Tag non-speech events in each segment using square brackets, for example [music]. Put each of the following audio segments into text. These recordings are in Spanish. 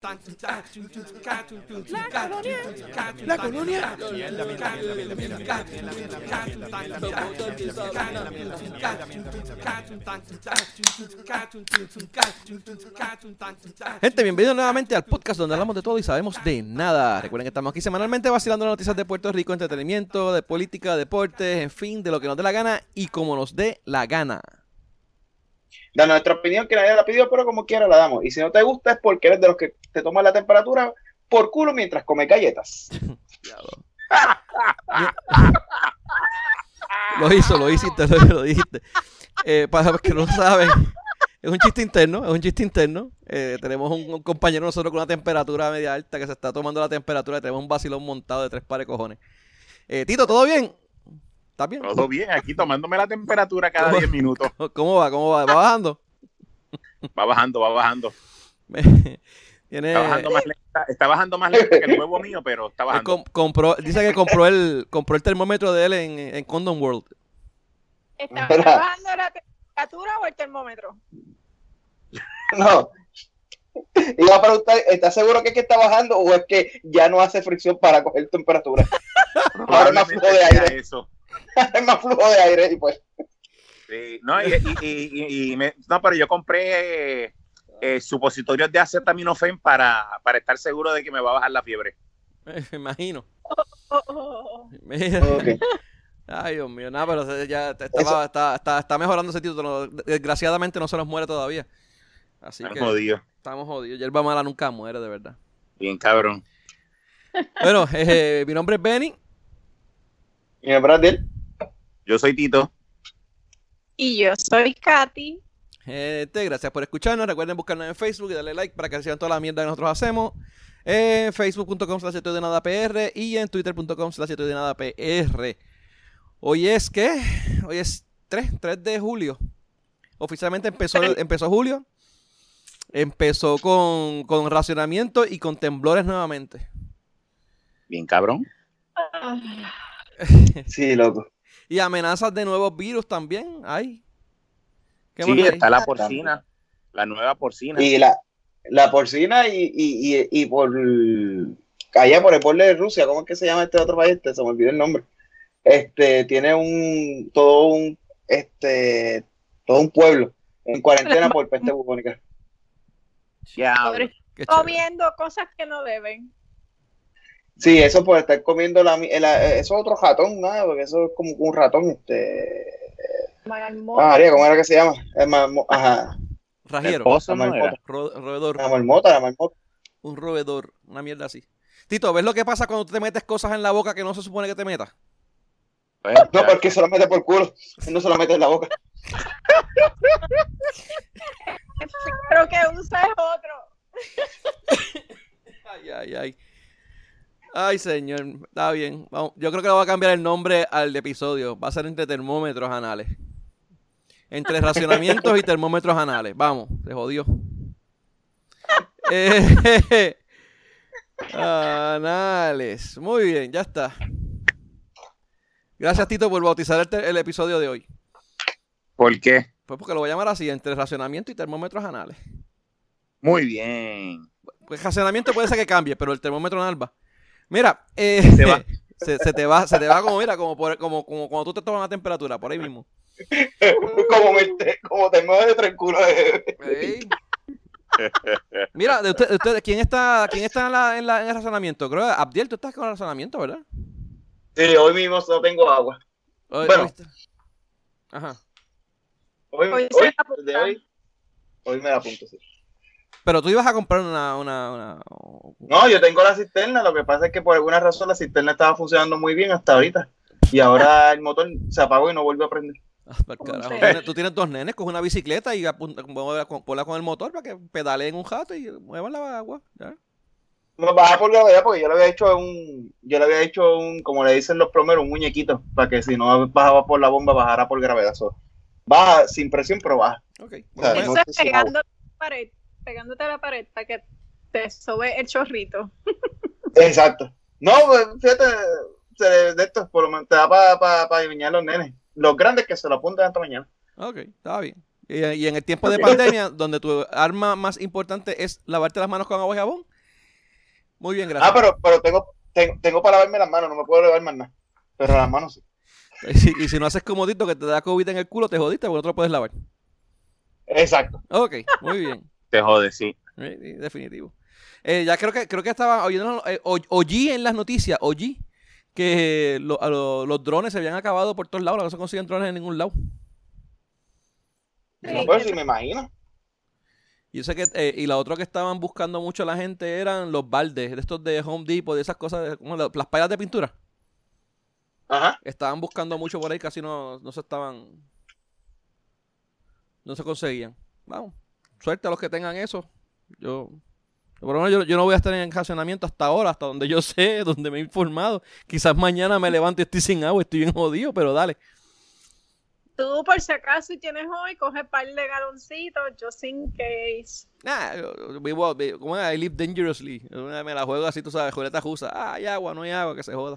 La colonia. Gente, bienvenidos nuevamente al podcast donde hablamos de todo y sabemos de nada. Recuerden que estamos aquí semanalmente vacilando las noticias de Puerto Rico, entretenimiento, de política, deportes, en fin, de lo que nos dé la gana y como nos dé la gana da nuestra opinión que nadie la pidió, pero como quiera la damos. Y si no te gusta es porque eres de los que te toman la temperatura por culo mientras come galletas. [laughs] lo hizo, lo hiciste, lo, lo dijiste. Eh, para los que no saben, es un chiste interno, es un chiste interno. Eh, tenemos un, compañero nosotros con una temperatura media alta que se está tomando la temperatura y tenemos un vacilón montado de tres pares de cojones. Eh, Tito, ¿todo bien? ¿Estás bien? Todo bien, aquí tomándome la temperatura cada 10 minutos. [laughs] ¿Cómo va? ¿Cómo va? ¿Va bajando? Va bajando, va bajando. [laughs] Está, bajando más lenta, está bajando más lento que el huevo [laughs] mío, pero está bajando. compró, dice que compró el, compró el termómetro de él en, en Condom World. ¿Está bajando la temperatura o el termómetro? [laughs] No. Iba a preguntar, ¿estás seguro que es que está bajando o es que ya no hace fricción para coger temperatura? [laughs] Ahora más flujo de aire. Eso. es más flujo de aire y pues. Sí, no, y, y, y, me, no, pero yo compré eh, supositorios de acetaminofén para, para estar seguro de que me va a bajar la fiebre. Me [laughs] imagino. [laughs] Ay, Dios mío, nada, pero ya estaba, está, está, está, mejorando ese título. Desgraciadamente no se nos muere todavía. Así estamos que jodidos. Estamos jodidos. Yerba mala nunca muere, de verdad. Bien, cabrón. [laughs] Bueno, eh, mi nombre es Benny. Mi nombre es yo soy Tito. Y yo soy Katy. Gente, gracias por escucharnos. Recuerden buscarnos en Facebook y darle like para que sigan toda la mierda que nosotros hacemos. En facebook.com slash de nada PR y en twitter.com slash de nada PR. Hoy es que hoy es 3, 3 de julio. Oficialmente empezó, [laughs] empezó julio. Empezó con, con racionamiento y con temblores nuevamente. Bien cabrón. [laughs] sí, loco. Y amenazas de nuevos virus también hay. Sí, está la porcina, la nueva porcina. Y la, la porcina y, y, y, por allá por el pueblo de Rusia, ¿cómo es que se llama este otro país? Este, se me olvidó el nombre. Este tiene un todo un este todo un pueblo en cuarentena por peste bubónica. Ya. Comiendo cosas que no deben. Sí, eso por estar comiendo la, eso es otro ratón, ¿no? porque eso es como un ratón, este. Ah, María, ¿cómo era que se llama? El ajá. Rajero. roedor. La marmota, la marmota. Un roedor, una mierda así. Tito, ¿ves lo que pasa cuando te metes cosas en la boca que no se supone que te metas? Pues, no, porque se lo mete por culo, no se lo mete en la boca. [laughs] Creo que usa es otro. ay, ay, ay. Ay, señor, está bien. Yo creo que le voy a cambiar el nombre al episodio. Va a ser entre termómetros anales. Entre racionamientos y termómetros anales. Vamos, se jodió. [laughs] Eh, [laughs] anales. Muy bien, ya está. Gracias, Tito, por bautizar el, episodio de hoy. ¿Por qué? Pues porque lo voy a llamar así, entre racionamiento y termómetros anales. Muy bien. Pues racionamiento puede ser que cambie, pero el termómetro anal va. Mira, eh, [laughs] se, te va, se te va como, mira, como, como, como cuando tú te tomas la temperatura, por ahí mismo. Como, me, como te mueves de tranquilo. Mira, de ustedes, ¿quién está, quién está en, la, en, la, en el razonamiento? Creo que Abdiel, tú estás con el razonamiento, ¿verdad? Sí, hoy mismo solo tengo agua. Hoy, bueno. Ajá. Hoy, hoy, hoy, de hoy, hoy me la apunto, sí. Pero tú ibas a comprar una, una, No, yo tengo la cisterna, lo que pasa es que por alguna razón la cisterna estaba funcionando muy bien hasta ahorita. Y ahora el motor se apagó y no volvió a prender. Ah, tú tienes dos nenes, coge una bicicleta y ponla con el motor para que pedaleen un jato y muevan la agua. ¿ya? No, baja por gravedad porque yo le había hecho un, yo le había hecho un, como le dicen los plomeros, un muñequito, para que si no bajaba por la bomba, bajara por gravedad. baja sin presión, pero baja. Okay. Eso es pegando la pared pegándote a la pared para que te sobe el chorrito. [laughs] Exacto. No, pues, fíjate, de esto por lo menos te da para pa, pa los nenes. Los grandes que se lo apuntan esta mañana. Ok, está bien. Y, y en el tiempo de pandemia, donde tu arma más importante es lavarte las manos con agua y jabón. Muy bien, gracias. Ah, pero, pero tengo, tengo, tengo para lavarme las manos, no me puedo lavar más nada. Pero las manos sí. [laughs] Y si, y si no haces comodito que te da COVID en el culo, te jodiste porque no te lo puedes lavar. Exacto. Ok, muy bien. [laughs] Te jode, sí. Definitivo. Eh, ya creo que creo que estaba oyendo, eh, en las noticias, oí que lo- a lo- los drones se habían acabado por todos lados, no se consiguen drones en ningún lado. No, pues sí, me imagino. Y yo sé que eh, y la otra que estaban buscando mucho la gente eran los baldes, de estos de Home Depot, de esas cosas, como la- las payas de pintura. Ajá. Estaban buscando mucho por ahí, casi no, no se estaban. No se conseguían. Vamos, suerte a los que tengan eso. Yo, por lo menos yo, yo no voy a estar en estacionamiento hasta ahora, hasta donde yo [laughs] sé, donde me he informado. Quizás mañana me levanto y estoy sin agua, estoy bien jodido, pero dale. Tú, por si acaso, y tienes hoy, coge par de galoncitos, just in case. Nah, yo- yo vivo, vi- ¿cómo es? I live dangerously. Yo Me la juego así, tú sabes, Julieta Jusa. Ah, hay agua, no hay agua, que se joda.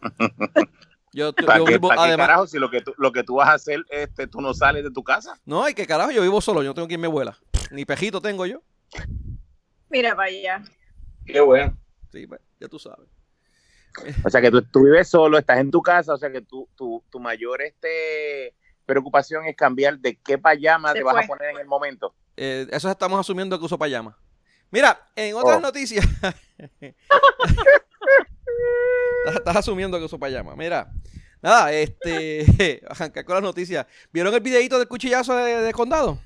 [laughs] Yo, yo ¿Para qué, vivo, para qué además, carajo si lo que, tú, lo que tú vas a hacer, este, tú no sales de tu casa? no, hay que carajo, yo vivo solo, yo no tengo quien me vuela. Ni pejito tengo yo. Mira para allá. Qué bueno. Sí, pues, ya tú sabes. O sea que tú, tú vives solo, estás en tu casa, o sea que tu, tu, tu mayor este, preocupación es cambiar de qué payama Se te vas fue. a poner en el momento. Eh, eso estamos asumiendo que uso payama. Mira, en otras Oh. noticias. [laughs] estás, estás asumiendo que uso payama. Mira, nada, este. [laughs] Arrancar con las noticias. ¿Vieron el videito del cuchillazo de, de condado?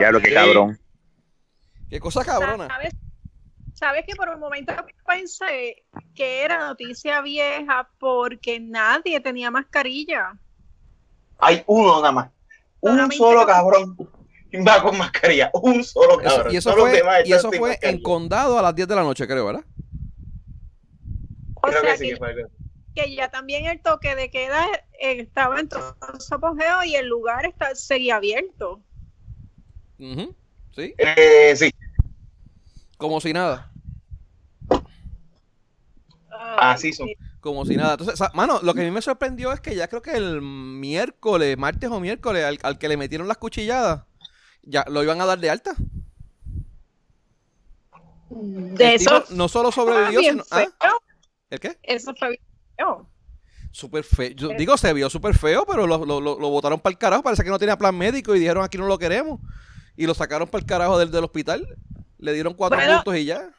Ya lo que Sí. cabrón. Qué cosa cabrona. ¿Sabes? ¿Sabes que por un momento pensé que era noticia vieja porque nadie tenía mascarilla? Hay uno nada más. Un Solamente- solo cabrón va con mascarilla. Un solo Eso- cabrón. y eso fue, y eso fue en condado a las 10 de la noche, creo, ¿verdad? O Creo sea que sí que, fue ya también el toque de queda eh, estaba en todo su apogeo y el lugar está, seguía abierto. Sí, Eh, sí, como si nada. Así son. sí. Como si nada. Entonces, mano, lo que a mí me sorprendió es que ya creo que el miércoles, martes o miércoles, al, al que le metieron las cuchilladas, ya lo iban a dar de alta. De El eso no solo sobrevivió, bien sino. ¿Ah? feo. ¿El qué? Eso fue bien feo. Súper feo. Yo digo, se vio súper feo, pero lo, lo, lo, lo botaron para el carajo. Parece que no tenía plan médico y dijeron aquí no lo queremos. Y lo sacaron para el carajo del, del hospital. Le dieron cuatro Bueno. puntos y ya.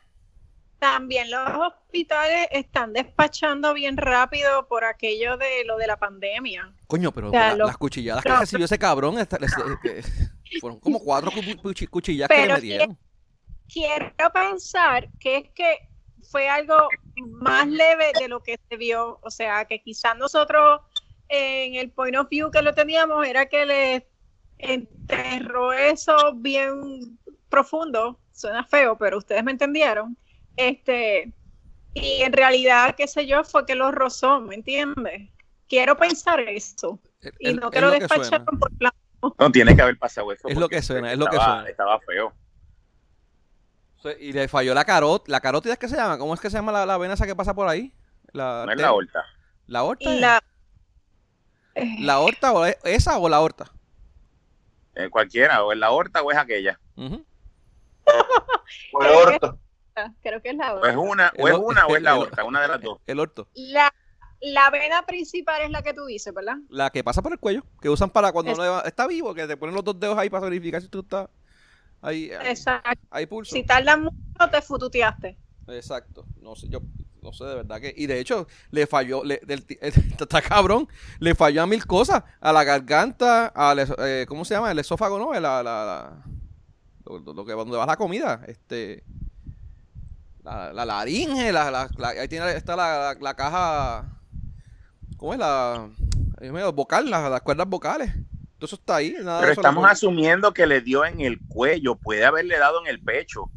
También los hospitales están despachando bien rápido por aquello de lo de la pandemia. Coño, pero sea, la- lo- las cuchilladas que recibió ese cabrón, esta- les- eh, [laughs] fueron como cuatro cu- cuchi- cuchilladas que le metieron. Quiero pensar que es que fue algo más leve de lo que se vio. O sea, que quizás nosotros en el point of view que lo teníamos era que le enterró eso bien profundo. Suena feo, pero ustedes me entendieron. Este, y en realidad, qué sé yo, fue que lo rozó, ¿me entiendes? Quiero pensar eso. Es- Y no que lo que despacharon por plan. No tiene que haber pasado eso. Es lo que suena, es lo que estaba- suena. Estaba feo. Y le falló la carot, la carótida es que se llama, ¿cómo es que se llama la, la vena esa que pasa por ahí? La, No es la horta. ¿La aorta? La, ¿La aorta o es- esa o la aorta? Eh, cualquiera, o es la horta o es aquella. Fue el orto. creo que es la O es una, o es una o es la horta, una de las dos. El orto. La, la vena principal es la que tú dices, ¿verdad? La que pasa por el cuello, que usan para cuando Es- uno está vivo, que te ponen los dos dedos ahí para verificar si tú estás ahí, ahí, Exacto. hay pulso. Si tardan mucho, te fututeaste. Exacto. No sé, yo no sé de verdad que. Y de hecho, le falló, le, del, ti- [laughs] está cabrón, le falló a mil cosas. A la garganta, al eso- eh, ¿cómo se llama? El esófago, ¿no? La, la, la- lo, lo- que donde va la comida, este. La, la laringe, la, la, la- ahí tiene, está la, la, la caja. ¿Cómo es la? Vocal, las, las cuerdas vocales. Todo eso está ahí. Nada Pero estamos asumiendo que le dio en el cuello, puede haberle dado en el pecho.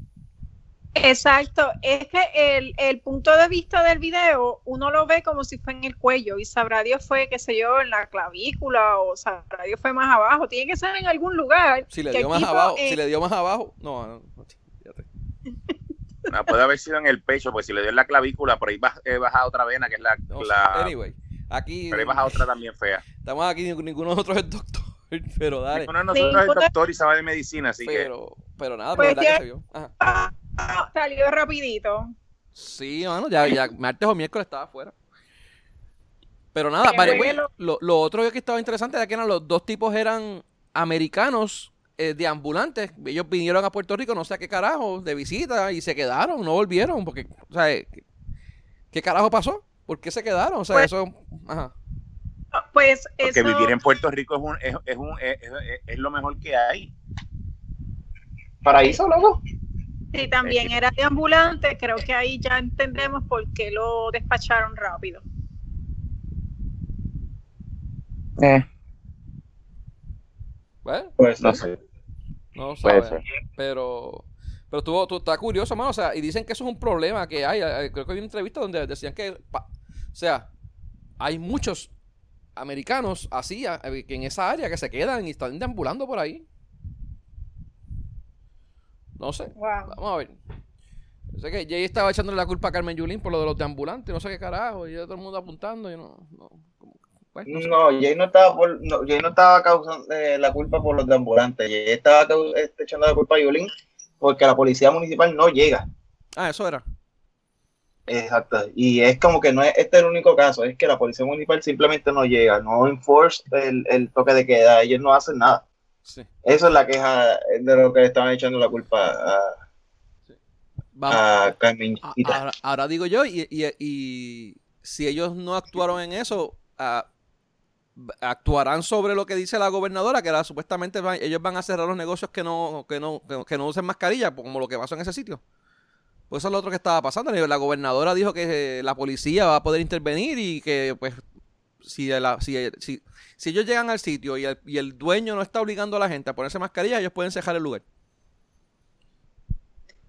Exacto. Es que el, el punto de vista del video, uno lo ve como si fue en el cuello y sabrá Dios fue, qué sé yo, en la clavícula o sabrá Dios fue más abajo. Tiene que ser en algún lugar. Si le dio más tipo, abajo, eh, si le dio más abajo. No, no, no, fíjate. No, [laughs] puede haber sido en el pecho, pues si le dio en la clavícula, por ahí baja, eh, baja otra vena, que es la, No sé. la Anyway, aquí pero ahí baja otra también fea. estamos aquí, ninguno de nosotros es doctor. pero dale. Uno de nosotros Sí, es doctor y sabe de medicina, así que Pero, pero nada, Pues pues verdad que ya- se vio. Ajá. Ah, salió rapidito. Sí, mano, ya, ya martes o miércoles estaba afuera. Pero nada, Qué vale, bueno. lo, lo otro que estaba interesante era que eran los dos tipos eran americanos eh, de ambulantes. Ellos vinieron a Puerto Rico, no sé a qué carajo, de visita y se quedaron, no volvieron. Porque, o sea, eh, ¿qué, qué carajo pasó? ¿Por qué se quedaron? O sea, Pues- eso. Ajá. Pues porque eso, vivir en Puerto Rico es, un, es, es un, es, es- es lo mejor que hay. Paraíso, loco. Si también era de ambulante, creo que ahí ya entendemos por qué lo despacharon rápido. Bueno, Pues No sé. no Puede sabe. ser. Pero. Pero estuvo, tú, está curioso, mano. O sea, y dicen que eso es un problema que hay. Eh, Creo que hay una entrevista donde decían que. pa- o sea, hay muchos americanos así, a- eh, que en esa área que se quedan y están deambulando por ahí. No sé. Wow. Vamos a ver. Yo sé que Jay estaba echándole la culpa a Carmen Yulín por lo de los deambulantes, no sé qué carajo, y ya todo el mundo apuntando, y no. no como- pues, no sé. No, Jay no estaba por, no, Jay no estaba causando eh, la culpa por los de ambulantes. Jay estaba este, echando la culpa a Yulín porque la policía municipal no llega. Ah, eso era. Exacto. Y es como que no es este es el único caso, es que la policía municipal simplemente no llega, no enforce el, el toque de queda, ellos no hacen nada. Sí. Eso es la queja de lo que le estaban echando la culpa a, Vamos. a Carmen. Ahora, ahora digo yo, y, y- y si ellos no actuaron en eso, actuarán sobre lo que dice la gobernadora, que era supuestamente van- ellos van a cerrar los negocios que no, que no, que, que no usen mascarilla, como lo que pasó en ese sitio. Pues eso es lo otro que estaba pasando. La gobernadora dijo que eh, la policía va a poder intervenir y que pues si, la- si, si, si ellos llegan al sitio y el, y el dueño no está obligando a la gente a ponerse mascarilla, ellos pueden cerrar el lugar.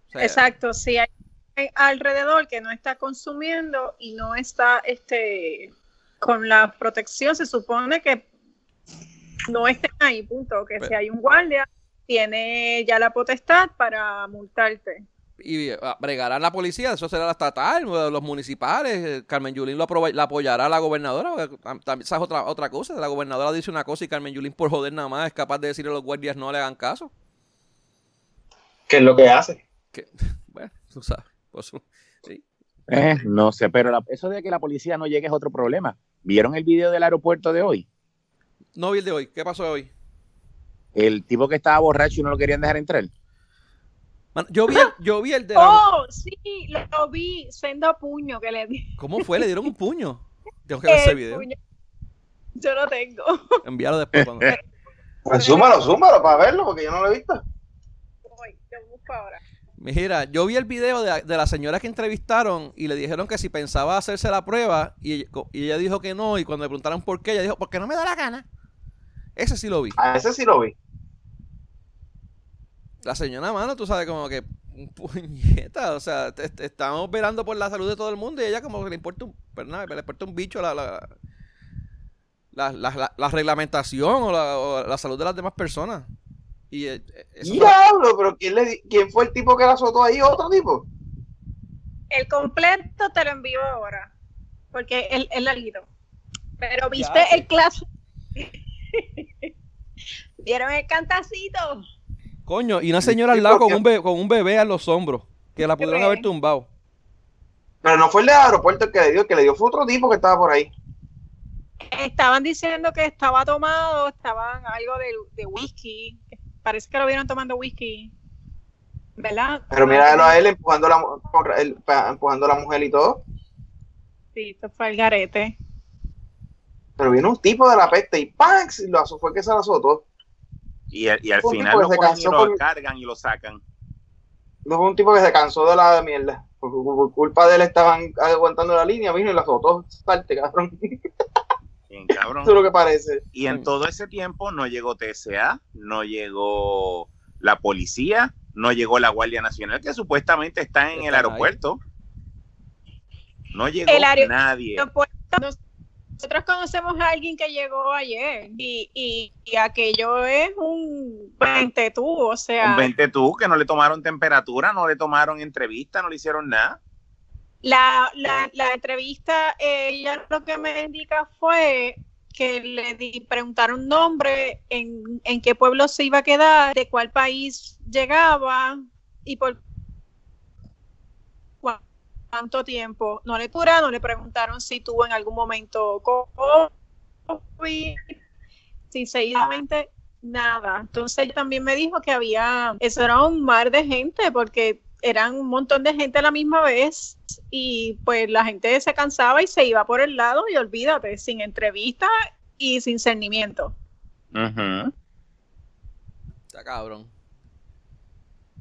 O sea, Exacto, si hay hay alrededor que no está consumiendo y no está este con la protección, se supone que no estén ahí, punto. Que Pero- si hay un guardia, tiene ya la potestad para multarte. Y ah, bregará la policía, eso será la estatal, los municipales, eh, Carmen Yulín lo la apoyará a la gobernadora, porque tam- tam- esa es otra, otra cosa, la gobernadora dice una cosa y Carmen Yulín por joder nada más es capaz de decirle a los guardias no le hagan caso. ¿Qué es lo que hace? Que, [laughs] bueno, tú sabes, pues, sí. Eh, no sé, pero la- eso de que la policía no llegue es otro problema. ¿Vieron el video del aeropuerto de hoy? No vi el de hoy, ¿qué pasó hoy? El tipo que estaba borracho y no lo querían dejar entrar. Yo, vi el, yo vi el de la- Oh, sí, lo, lo vi, sendo puño que le di. ¿Cómo fue? Le dieron un puño. Tengo que ver ese video. puño. Yo lo tengo. Envíalo después. cuando- [laughs] Pues súmalo, súmalo para verlo, porque yo no lo he visto. Voy, lo busco ahora. Mira, yo vi el video de, de la señora que entrevistaron y le dijeron que si pensaba hacerse la prueba y ella, y ella dijo que no y cuando le preguntaron por qué, ella dijo, porque no me da la gana. Ese sí lo vi. A ese sí lo vi. La señora, mano, tú sabes como que puñeta, o sea, te- te- estamos velando por la salud de todo el mundo y ella como que le importa un, pero nada, le importa un bicho la, la, la, la- la- la reglamentación o la, o la salud de las demás personas. Y eh, eso fue- Diablo, pero ¿quién, le, ¿quién fue el tipo que la azotó ahí? ¿Otro tipo? El completo te lo envío ahora. Porque es es larguito. Pero viste Ya, sí. el clase. [laughs] ¿Vieron el cantacito? Coño, y una señora al lado con un, bebé, con un bebé a los hombros, que la pudieron haber tumbado. Pero no fue el del aeropuerto el que le dio, el que le dio fue otro tipo que estaba por ahí. Estaban diciendo que estaba tomado, estaban algo de, de whisky. Parece que lo vieron tomando whisky. ¿Verdad? Pero míralo a él empujando a la, empujando a la mujer y todo. Sí, esto fue el garete. Pero vino un tipo de la peste y ¡pam! Y lo fue que se la azotó. Y, al- y al Un final lo cogen y lo por- cargan y lo sacan. No fue un tipo que se cansó de la mierda. Por, por- por culpa de él estaban aguantando la línea, vino y la azotó. Salte, cabrón. Bien, cabrón. [laughs] Eso es lo que parece. Y en todo ese tiempo no llegó TSA, no llegó la policía, no llegó la Guardia Nacional, que supuestamente está en el ahí. aeropuerto. No llegó El aer- nadie. No, pues, Nosotros conocemos a alguien que llegó ayer y, y, y aquello es un 20 tú, o sea, Un 20 tú, que no le tomaron temperatura, no le tomaron entrevista, no le hicieron nada. la, la, la entrevista, ella lo que me indica fue que le di- preguntaron nombre, en, en qué pueblo se iba a quedar, de cuál país llegaba y por cuánto tiempo. No le cura, no le preguntaron si tuvo en algún momento COVID, si seguidamente nada. Entonces ella también me dijo que había, eso era un mar de gente porque eran un montón de gente a la misma vez y pues la gente se cansaba y se iba por el lado y olvídate, sin entrevista y sin cernimiento. Está cabrón.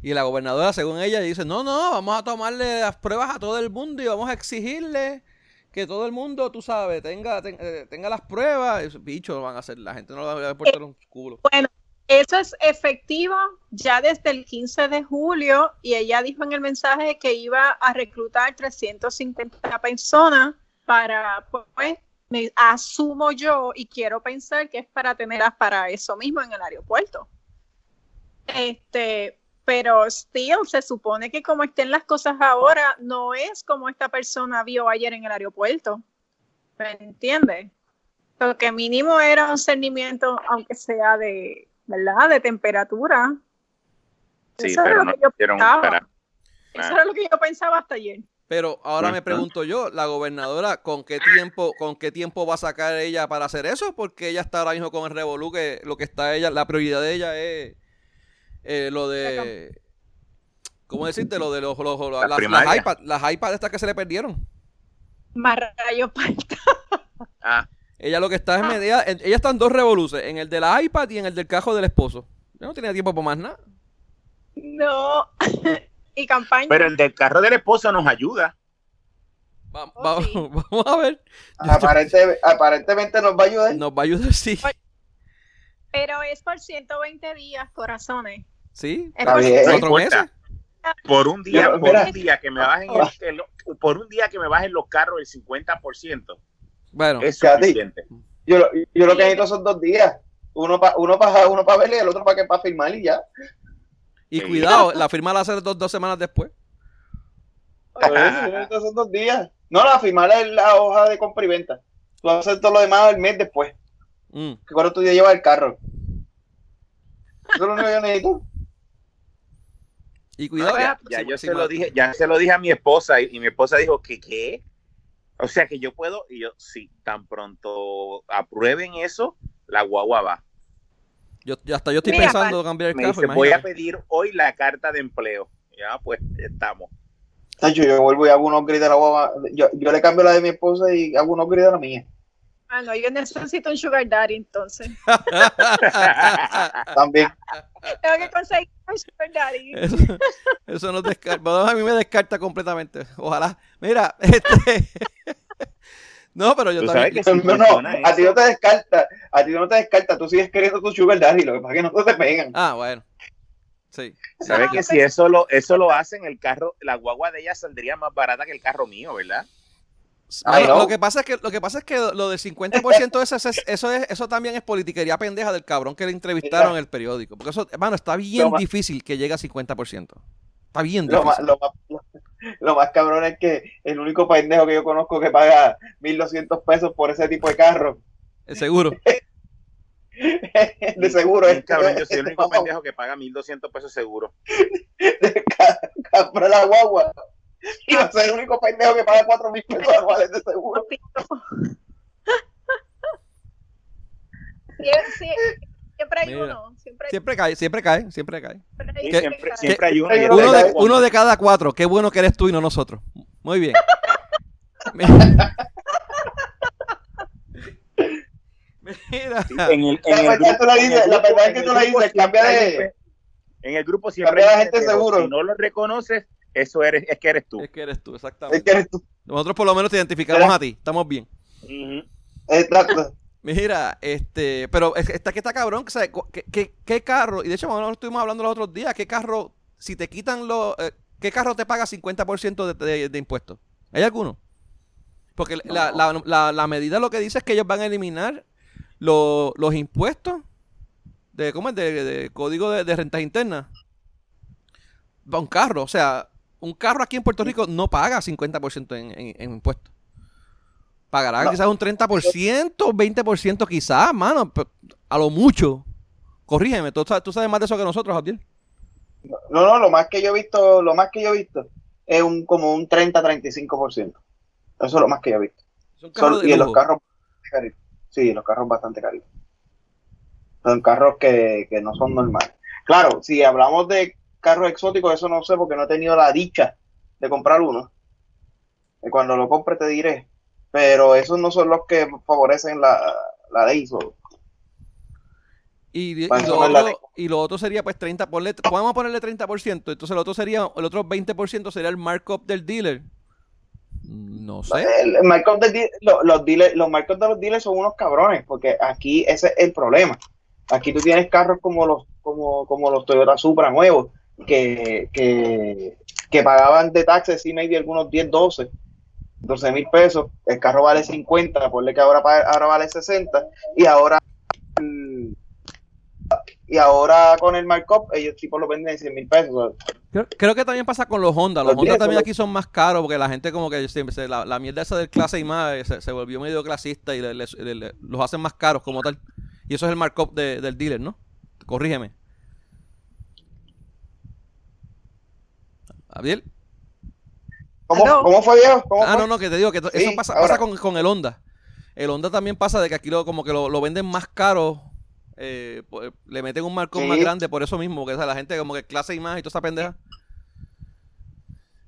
Y la gobernadora, según ella, dice, no, no, vamos a tomarle las pruebas a todo el mundo y vamos a exigirle que todo el mundo, tú sabes, tenga, ten- eh, tenga las pruebas. Y, bicho, lo van a hacer, la gente no lo va a portar un culo. Bueno, eso es efectivo ya desde el 15 de julio y ella dijo en el mensaje que iba a reclutar 350 personas para, pues, me asumo yo y quiero pensar que es para tenerlas para eso mismo en el aeropuerto. Este, pero still se supone que como estén las cosas ahora, no es como esta persona vio ayer en el aeropuerto. ¿Me entiendes? Lo que mínimo era un cernimiento, aunque sea de, ¿verdad? De temperatura. Sí, Eso era pero lo no que yo pensaba. para. Eso era lo que yo pensaba hasta ayer. Pero ahora me pregunto yo, la gobernadora, ¿con qué tiempo, con qué tiempo va a sacar ella para hacer eso? Porque ella está ahora mismo con el Revolú, que lo que está ella, la prioridad de ella es eh, lo de ¿cómo decirte? Lo de los, los- los- Las las, iPad, las iPad estas que se le perdieron. Más rayos parta. Ah, Ella lo que está es Ah. media, en- ella está en dos revoluces, en el de la iPad y en el del cajo del esposo. Yo no tenía tiempo para más nada. No. [laughs] y campaña. pero el del carro del esposo nos ayuda. Va- Oh, va- sí. [laughs] Vamos a ver. Aparente- aparentemente nos va a ayudar. Nos va a ayudar, sí. Pero es por 120 días, corazones. Sí. Por. Cuatro meses. Un día, Pero, por mira. un día que me bajen el- el- por un día que me bajen los carros el 50%, Bueno, es suficiente. Yo, lo- yo lo que necesito son dos días. Uno para uno pa, uno pa verle y el otro para que para firmar y ya. y Sí. cuidado, la firma la hace dos, dos semanas después. Eso, son dos días. No, la firmar es la hoja de compra y venta. Tú vas a hacer todo lo demás el mes después. Mm. Que cuando tú ya llevas el carro. Eso es lo único que yo necesito. Y cuidado. ya, yo se lo dije, ya se lo dije a mi esposa y, y mi esposa dijo que qué. O sea que yo puedo y yo sí, tan pronto aprueben eso, la guagua va. Yo, ya hasta yo estoy Mira, pensando cambiar el Me carro. dice, voy a pedir hoy la carta de empleo. Ya pues estamos. Tacho, yo vuelvo y hago unos gritos a la guagua. Yo, yo le cambio la de mi esposa y hago unos gritos a la mía. Ah, no, yo necesito un sugar daddy entonces. [laughs] También. Tengo que conseguir un sugar daddy. Eso, eso no descarta. A mí me descarta completamente. Ojalá. Mira, [laughs] este. no, pero yo también. que sí No, no, a ti no te descarta. A ti no te descarta. Tú sigues queriendo tu sugar daddy. Lo que pasa es que no te pegan. Ah, bueno. Sí. ¿Sabes Ah, que pues- si eso lo, eso lo hacen, el carro, la guagua de ella saldría más barata que el carro mío, ¿verdad? Bueno, no. lo que pasa es que lo que pasa es que lo del 50% eso, es, eso es eso también es politiquería pendeja del cabrón que le entrevistaron en el periódico, porque eso, hermano, está bien Lo más- difícil que llegue a 50%. Está bien Lo más, difícil. lo, más, lo, más cabrón es que el único pendejo que yo conozco que paga 1200 pesos por ese tipo de carro, Eh, Seguro. [laughs] de seguro es cabrón, [laughs] yo soy el este único pendejo que paga 1200 pesos seguro. [laughs] comprar la guagua [laughs] y va a ser el único pendejo que paga 4000 pesos anuales de seguro. Sie- [laughs] sie- Siempre hay Mira. uno. Siempre hay, Siempre cae, siempre cae, siempre cae. siempre hay- Y ¿Qué- siempre, hay- siempre hay uno. y Uno de, es el uno de cada cuatro. Qué bueno que eres tú y no nosotros. Muy bien. [laughs] Mira. En el, en La el verdad grupo- tú le en el dices- la grupo- verdad en que el tú le grupo dices, siempre cambia de- En el grupo siempre Cambia de hay gente seguro. Si no lo reconoces, eso eres, es que eres tú. Es que eres tú, Es exactamente. que eres tú. Nosotros por lo menos te identificamos a ti. Estamos bien. Exacto. Mira, este, pero es- está que está cabrón, que sabe, ¿qué, qué, qué carro? Y de hecho, nosotros estuvimos hablando los otros días, ¿qué carro, si te quitan los, eh, qué carro te paga 50% de, de, de impuestos? ¿Hay alguno? Porque la, la, la, la medida lo que dice es que ellos van a eliminar lo- los impuestos de, ¿cómo es? De, de código de, de rentas internas. Va un carro, o sea, un carro aquí en Puerto Rico no paga 50% en, en, en impuestos. Pagará No. quizás un 30%, 20% quizás, mano, a lo mucho. Corrígeme, tú, sabes- tú sabes más de eso que nosotros, Abdiel. No, no, lo más que yo he visto, lo más que yo he visto es un como un 30-35%. Eso es lo más que yo he visto. Son- y en los carros bastante caritos. Sí, los carros bastante caritos. Son carros que, que no son normales. Claro, si hablamos de carros exóticos, eso no sé porque no he tenido la dicha de comprar uno. Y cuando lo compre te diré. Pero esos no son los que favorecen la, la ley. so- Y, y lo otro, y lo otro sería pues 30, ponle, podemos ponerle 30%, entonces el otro sería, el otro 20% sería el markup del dealer. No sé. El markup del deal- lo- los, dealers- los markups de los dealers son unos cabrones, porque aquí ese es el problema. Aquí tú tienes carros como los, como, como los Toyota Supra nuevos, que, que, que pagaban de taxes, sí, maybe algunos 10, 12, 12 mil pesos. El carro vale 50, ponle que ahora, ahora vale 60, y ahora y ahora con el markup, ellos tipos lo venden en 100 mil pesos. Creo, creo que también pasa con los Honda. Los Los Honda también aquí son más caros porque la gente como que siempre se- la, la mierda esa del clase y más eh, se, se volvió medio clasista y le- le- le- le- los hacen más caros como tal. Y eso es el markup de- del dealer, ¿no? Corrígeme. Abdiel. ¿Cómo. ¿Cómo fue? ¿Cómo Ah, fue? no, no, que te digo que eso pasa, pasa con, con el Honda. El Honda también pasa de que aquí lo, como que lo, lo venden más caro. eh, po- le meten un Sí. más grande por eso mismo. Que o sea, la gente como que clase y más y toda esa pendeja.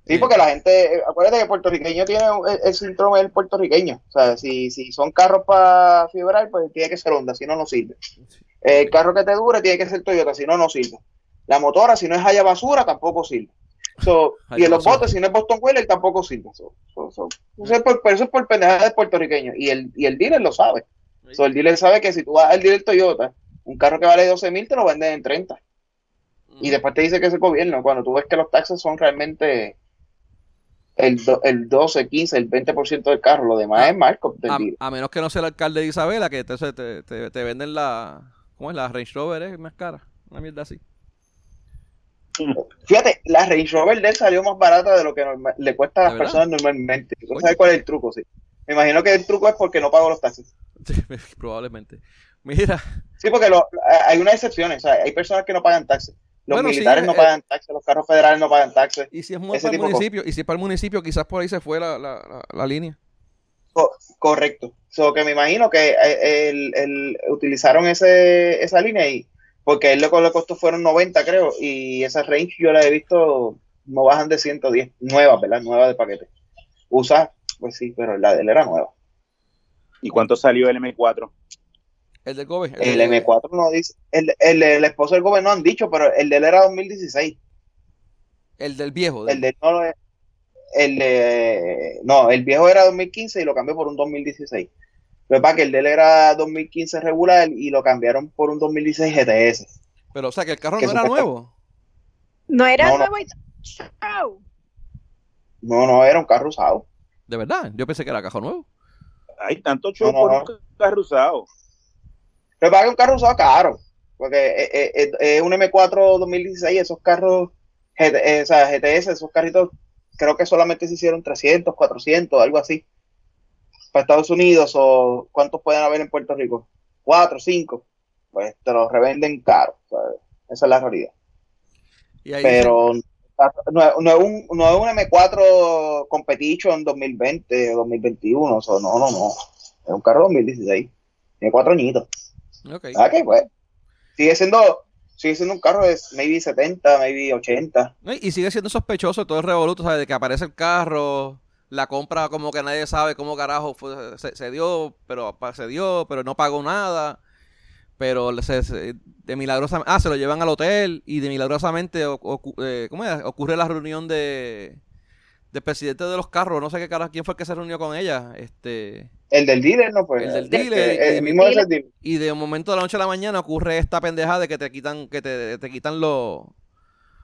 Sí, porque la gente, eh, acuérdate que el puertorriqueño tiene el, el síndrome del puertorriqueño. O sea, si, si son carros para fibrar, pues tiene que ser Honda, si no, no sirve. El carro que te dure tiene que ser Toyota, si no, no sirve. La motora, si no es Haya Basura, tampoco sirve. So, y en los botes, si no es Boston Wheeler, tampoco sirve. So, so, por, pero eso es por pendejada del puertorriqueño. Y el, y el dealer lo sabe. El dealer sabe que si tú vas al dealer Toyota, un carro que vale 12 mil te lo venden en 30. Y después te dice que es el gobierno, cuando tú ves que los taxes son realmente el, do- el 12, 15, el 20% del carro, lo demás Ah, es del A, dealer. a menos que no sea el alcalde de Isabela, que entonces te, te, te venden la. ¿Cómo es? La Range Rover es más cara. Una mierda así. Fíjate, la Range Rover de él salió más barata de lo que le cuesta a ¿De las personas normalmente. ¿Tú Oye. sabes cuál es el truco? Sí. Me imagino que el truco es porque no pago los taxes. Sí, [laughs] probablemente. Mira, Sí, porque lo- hay unas excepciones. O sea, hay personas que no pagan taxes. Los Bueno, sí, militares no eh, pagan taxes, los carros federales no pagan taxes. y si es muy para el municipio, y si es para el municipio, quizás por ahí se fue la, la, la, la línea. Co- correcto. So, que me imagino que eh, el, el- utilizaron ese, esa línea y porque él lo que le costó fueron 90, creo, y esa range yo la he visto no bajan de 110, nuevas, ¿verdad? Nuevas de paquete. Usa, pues sí, pero la de él era nueva. ¿Y cuánto salió el M4? El del Gobe. El de- M4 no dice, el, el, el esposo del gobierno han dicho, pero el de él era 2016. El del viejo. del- El de no, lo es- el de, no, el viejo era 2015 y lo cambió por un 2016. Pero para que el de él era 2015 regular y lo cambiaron por un 2016 GTS. Pero, o sea, que el carro que no era nuevo. No era No, no. nuevo y Chao. No, no, era un carro usado. De verdad. Yo pensé que era carro nuevo. Hay tanto show No, no, por no. un carro usado. Pero para que un carro usado caro. Porque eh, eh, es un M4 2016, esos carros, GT eh, o sea, GTS, esos carritos, creo que solamente se hicieron 300, 400, algo así. Para Estados Unidos, o ¿cuántos pueden haber en Puerto Rico? Cuatro, cinco. Pues te los revenden caro. ¿sabes? Esa es la realidad. Y ahí Pero no, es- no es un, no es un M4 Competition 2020 o 2021. o sea, no, no, no. Es un carro 2016. Tiene cuatro añitos. dice- ok. Ah, que pues. Sigue siendo, sigue siendo un carro de maybe 70, maybe 80. No, Y sigue siendo sospechoso todo el revoluto, ¿sabes? De que aparece el carro, la compra como que nadie sabe cómo carajo fue- se, se dio, pero se dio, pero no pagó nada. Pero se- se- de milagrosamente, ah, se lo llevan al hotel y de milagrosamente ocu- eh, ¿cómo es? ocurre la reunión de del presidente de los carros, no sé qué carajo, quién fue el que se reunió con ella, este, El del dealer, ¿no? Pues, El del dealer, El, mismo dealer. y de un momento de la noche a la mañana ocurre esta pendejada de que te quitan, que te, te quitan los,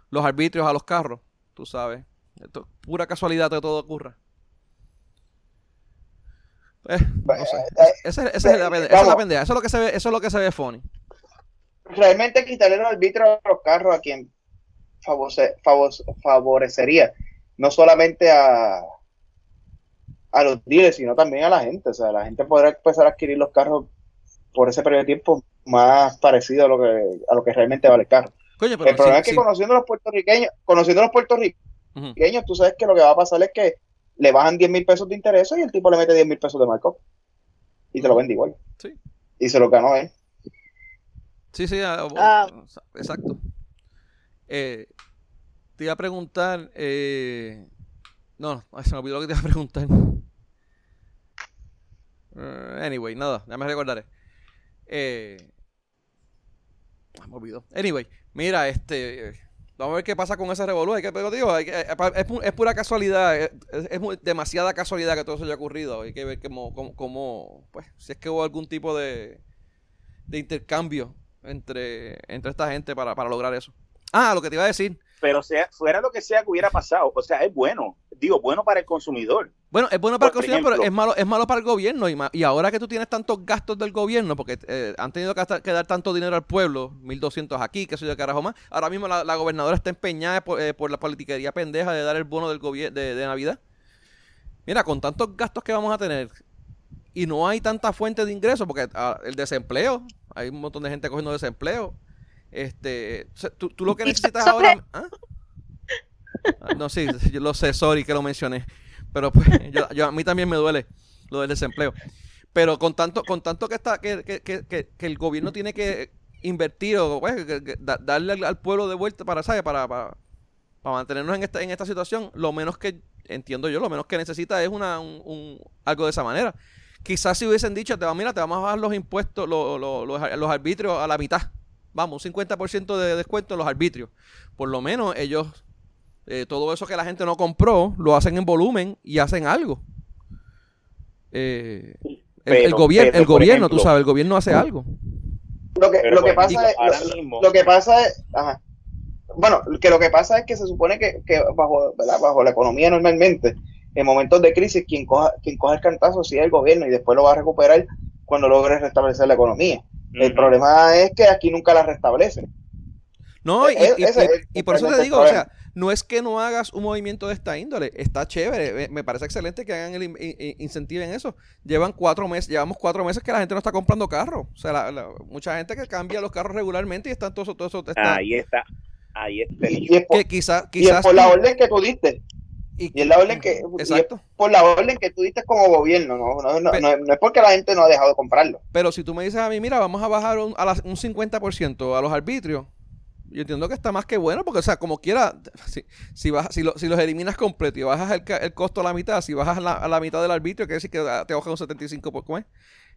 los arbitrios a los carros, tú sabes. Esto es pura casualidad que todo ocurra. Eh, no sé. Esa, esa es la pende- esa es la vamos. pendeja. Eso es lo que se ve, eso es lo que se ve funny. Realmente quitarle los arbitrios a los carros a quien favorecería. No solamente a, a los dealers, sino también a la gente. O sea, la gente podrá empezar a adquirir los carros por ese periodo de tiempo más parecido a lo que, a lo que realmente vale el carro. Coño, pero el problema sí- es que sí. conociendo a los puertorriqueños, conociendo a los puertorriqueños, Ujú. tú sabes que lo que va a pasar es que le bajan 10 mil pesos de interés y el tipo le mete 10 mil pesos de marco y te lo vende igual. Sí. Y se lo ganó él. Sí, sí, ah, Ah. exacto. Eh, te iba a preguntar. Eh, no, se me olvidó lo que te iba a preguntar. Eh, anyway, nada, ya me recordaré. Eh, ah, me olvidó. Anyway, mira, este. Eh, Vamos a ver qué pasa con ese revolú. Hay que, digo, eh, es, pu- es pura casualidad. Es, es demasiada casualidad que todo eso haya ocurrido. Hay que ver cómo, cómo, cómo, pues, si es que hubo algún tipo de, de intercambio entre, entre esta gente para, para lograr eso. Ah, lo que te iba a decir. Pero sea, fuera lo que sea que hubiera pasado, o sea, es bueno, digo, bueno para el consumidor. Bueno, es bueno para el consumidor, pero es malo, es malo para el gobierno. Y, y ahora que tú tienes tantos gastos del gobierno, porque eh, han tenido que, dar tanto dinero al pueblo, 1.200 aquí, que soy de carajo más. Ahora mismo la, la gobernadora está empeñada por, eh, por la politiquería pendeja de dar el bono del de, de Navidad. Mira, con tantos gastos que vamos a tener y no hay tanta fuente de ingresos, porque ah, el desempleo, hay un montón de gente cogiendo desempleo. Este, tú, tú lo que necesitas ahora. ¿Ah? Ah, No, sí, yo lo sé, sorry que lo mencioné. Pero pues [laughs] yo, yo- a mí también me duele lo del desempleo. Pero con tanto, con tanto que está, que, que, que, que- el gobierno tiene que invertir o pues, darle al, pueblo de vuelta para, ¿sabes? Para, para, para mantenernos en esta, en esta situación, lo menos que, entiendo yo, lo menos que necesita es una, un, un- algo de esa manera. Quizás si hubiesen dicho, te va, mira, te vamos a bajar los impuestos, lo- lo- los, los arbitrios a la mitad. Vamos, un 50% de descuento en los arbitrios. Por lo menos ellos eh, todo eso que la gente no compró lo hacen en volumen y hacen algo. Eh, el, gobierno, pero, el gobierno, tú ejemplo- sabes, el gobierno hace algo. Lo que, lo que pues, pasa digo, es, lo, mismo- lo que pasa es, ajá. bueno, que lo que pasa es que se supone que, que bajo, ¿verdad? bajo la economía normalmente, en momentos de crisis, quien coja, quien coja el cantazo sí es el gobierno y después lo va a recuperar cuando logre restablecer la economía. El problema es que aquí nunca la restablecen. No, y, E- y- y- es y por eso te digo, o sea, no es que no hagas un movimiento de esta índole, está chévere, me- me parece excelente que hagan el in- in- incentiven eso. Llevan cuatro meses, llevamos cuatro meses que la gente no está comprando carros, o sea, la- la- mucha gente que cambia los carros regularmente y están todos, todo eso, está- Ahí está, ahí está. Y, y es por, que quizás, y es quizás por la orden que tú diste. Y es la orden que, y exacto. por la orden que tú diste como gobierno, no, no, no, Pe- no, no es porque la gente no ha dejado de comprarlo. Pero si tú me dices a mí, mira, vamos a bajar un, a las- un 50% a los arbitrios, yo entiendo que está más que bueno, porque, o sea, como quiera, si, si, bajas- si, lo- si los eliminas completo y bajas el, costo a la mitad, si bajas la, a la mitad del arbitrio, quiere decir que ah, te ahorras un 75%, por- ¿cómo es?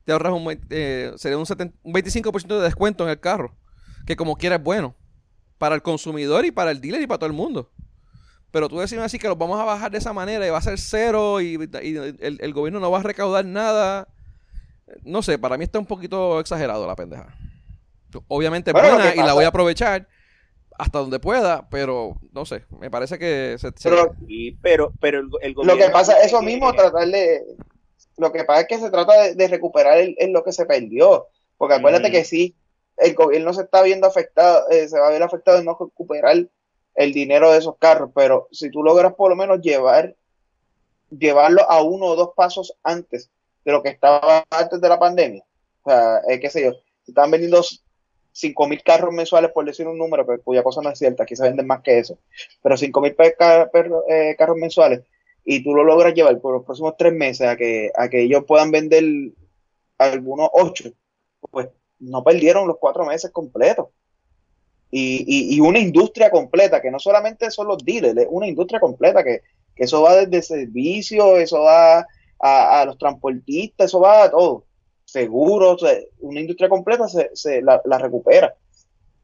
Te ahorras un, eh, sería un, 70 un 25% de descuento en el carro, que como quiera es bueno, para el consumidor y para el dealer y para todo el mundo. Pero tú decirme así que los vamos a bajar de esa manera y va a ser cero y, y el, el gobierno no va a recaudar nada. No sé, para mí está un poquito exagerado la pendeja. Obviamente es Bueno, buena y la voy a aprovechar hasta donde pueda, pero no sé, me parece que se, se- Pero pero, pero el, el Lo gobierno que pasa, tiene eso mismo, tratar de. Lo que pasa es que se trata de, de recuperar el, el lo que se perdió. Porque acuérdate que sí, el gobierno se está viendo afectado, eh, se va a ver afectado en no recuperar el dinero de esos carros. Pero si tú logras por lo menos llevar, llevarlo a uno o dos pasos antes de lo que estaba antes de la pandemia. O sea, eh, qué sé yo, si estaban vendiendo 5 mil carros mensuales, por decir un número, pero cuya cosa no es cierta, aquí se venden más que eso. Pero 5 mil eh, carros mensuales y tú lo logras llevar por los próximos tres meses a que, a que ellos puedan vender algunos ocho, pues no perdieron los cuatro meses completos. Y, y, una industria completa, que no solamente son los dealers, es una industria completa, que, que eso va desde servicio, eso va a, a los transportistas, eso va a todo. Seguros, o sea, una industria completa se, se la, recupera.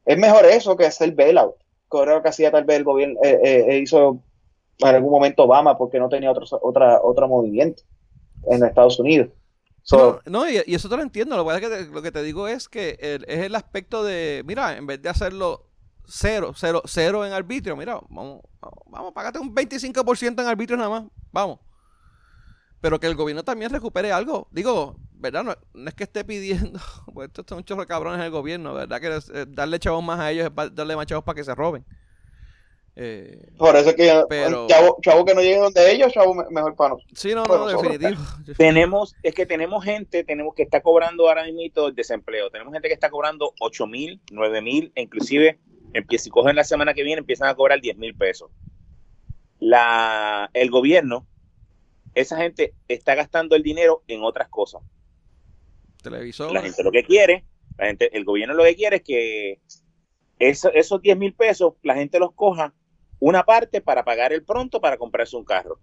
Es mejor eso que hacer bailout. Creo que hacía tal vez el gobierno, eh, eh, hizo en algún momento Obama porque no tenía otro, otra, otro movimiento en Estados Unidos. No, no, y, eso te lo entiendo. Lo que, que te, lo que te digo es que el- es el aspecto de, mira, en vez de hacerlo cero, cero, cero en arbitrio, mira, vamos, vamos, vamos pagate un 25% en arbitrio nada más, vamos. Pero que el gobierno también recupere algo. Digo, ¿verdad? No, no es que esté pidiendo, [laughs] pues estos son un chorro de cabrones en el gobierno, ¿verdad? Que eh, darle chavos más a ellos es pa- darle más chavos para que se roben. Eh, Por eso es que Pero- chavo, chavo que no llegue donde ellos, chavo me- mejor para nosotros. sí, no, no, definitivo. [laughs] Tenemos, es que tenemos gente, tenemos que está cobrando ahora mismo el desempleo. Tenemos gente que está cobrando 8 mil, 9 mil, e inclusive empieza, si cogen la semana que viene, empiezan a cobrar 10 mil pesos. La, el gobierno, esa gente está gastando el dinero en otras cosas. Televisor. La gente lo que quiere, la gente, el gobierno lo que quiere es que eso- esos 10 mil pesos la gente los coja una parte para pagar el pronto para comprarse un carro.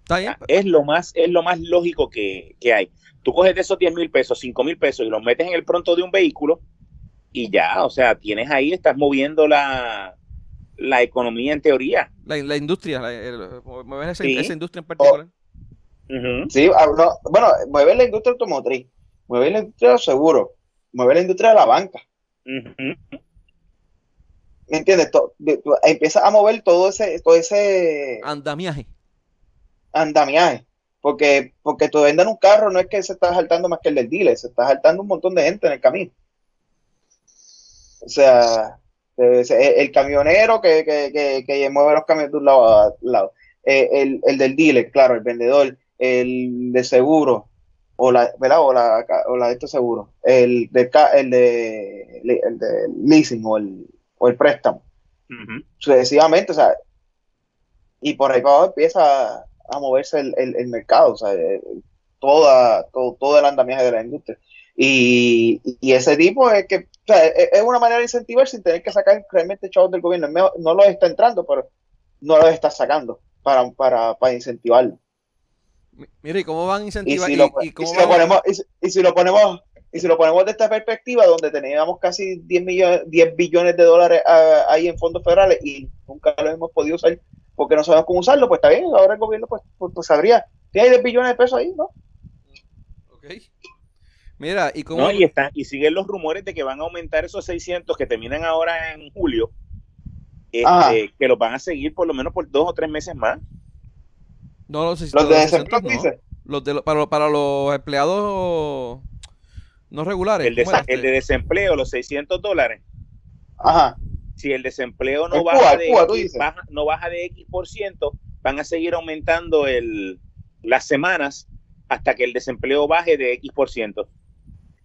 Está bien. Es lo más, es lo más lógico que, que hay. Tú coges de esos 10 mil pesos, 5 mil pesos y los metes en el pronto de un vehículo y ya, o sea, tienes ahí, estás moviendo la, la economía en teoría. La, la industria, la- el- mover esa, Sí. esa industria en particular. Sí, ah, no, bueno, mueve la industria automotriz, mueve la industria de los seguros, mueve la industria de la banca. ¿Me entiendes? To- de- tú- empieza a mover todo ese, todo ese Andamiaje. andamiaje. Porque, porque tú vendan un carro no es que se está saltando más que el del dealer, se está saltando un montón de gente en el camino. O sea, se- el, camionero que, que, que, que mueve los camiones de un lado a lado, eh, el, el del dealer, claro, el vendedor, el de seguro, o la, ¿verdad? O la, o la de estos seguros, el de, ca- el de, el de leasing o el, o el préstamo sucesivamente, o sea, y por ahí para abajo empieza a, a moverse el, el- el mercado, o sea, eh, toda, todo, todo el andamiaje de la industria. Y, y ese tipo es que, o sea, es, es una manera de incentivar sin tener que sacar realmente chavos del gobierno. No los está entrando, pero no los está sacando para, para, para incentivarlo. Mi- Mire, ¿y cómo van a Y incentivar? si, y- lo, y y cómo si lo van ponemos, y si- lo ponemos, y si lo ponemos de esta perspectiva, donde teníamos casi 10 millones, 10 billones de dólares ah, ahí en fondos federales y nunca lo hemos podido usar porque no sabemos cómo usarlo, pues está bien, ahora el gobierno pues, pues, pues sabría. Tiene 10 billones de pesos ahí, ¿no? Ok. Mira, ¿y cómo? No, y, está, y siguen los rumores de que van a aumentar esos 600 que terminan ahora en julio, este, Ajá. que los van a seguir por lo menos por dos o tres meses más. No, los, Los los de 600 desempleo, no. dice. Los de, para, para los empleados no regulares. El de, ¿cómo era el de este? desempleo, los 600 dólares. Ajá. si el desempleo no baja, Cuba, de Cuba, X, baja- no baja de X por ciento, van a seguir aumentando el, las semanas hasta que el desempleo baje de X por ciento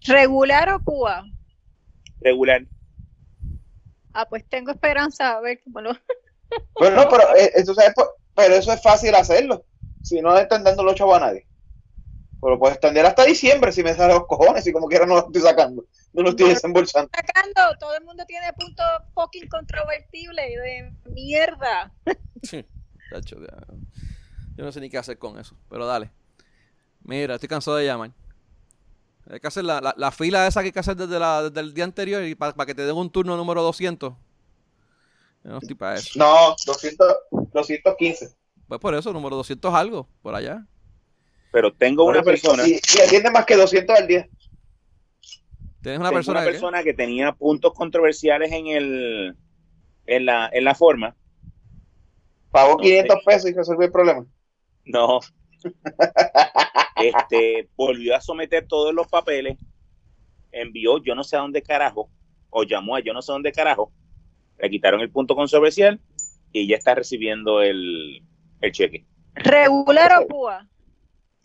¿Regular o Cuba? regular. Ah, pues tengo esperanza a ver cómo lo... Bueno, pero, eh, eso, ¿sabes por- pero eso es fácil hacerlo. Si no le están dando los chavos a nadie. Pero puedes extender hasta diciembre si me salen los cojones y como quiera no lo estoy sacando. No lo estoy No. desembolsando. Sacando, todo el mundo tiene puntos fucking controvertibles de mierda. [laughs] Sí, tacho, ya. Yo no sé ni qué hacer con eso, pero dale. Mira, estoy cansado de llamar. Hay que hacer la, la, la fila esa que hay que hacer desde, la, desde el día anterior y para que te den un turno número 200. Yo no estoy para eso. No, 200, 215. Pues por eso, número 200 algo, por allá. Pero tengo una persona, Y, y atiende más que 200 al día. Tienes una tengo persona, una que- persona que tenía puntos controversiales en el en la, en la forma. Pagó No 500 sé. pesos y resolvió el problema. No. Este [laughs] volvió a someter todos los papeles, envió yo no sé a dónde carajo, o llamó a yo no sé dónde carajo, le quitaron el punto controversial y ya está recibiendo el, el cheque ¿Regular o Cuba?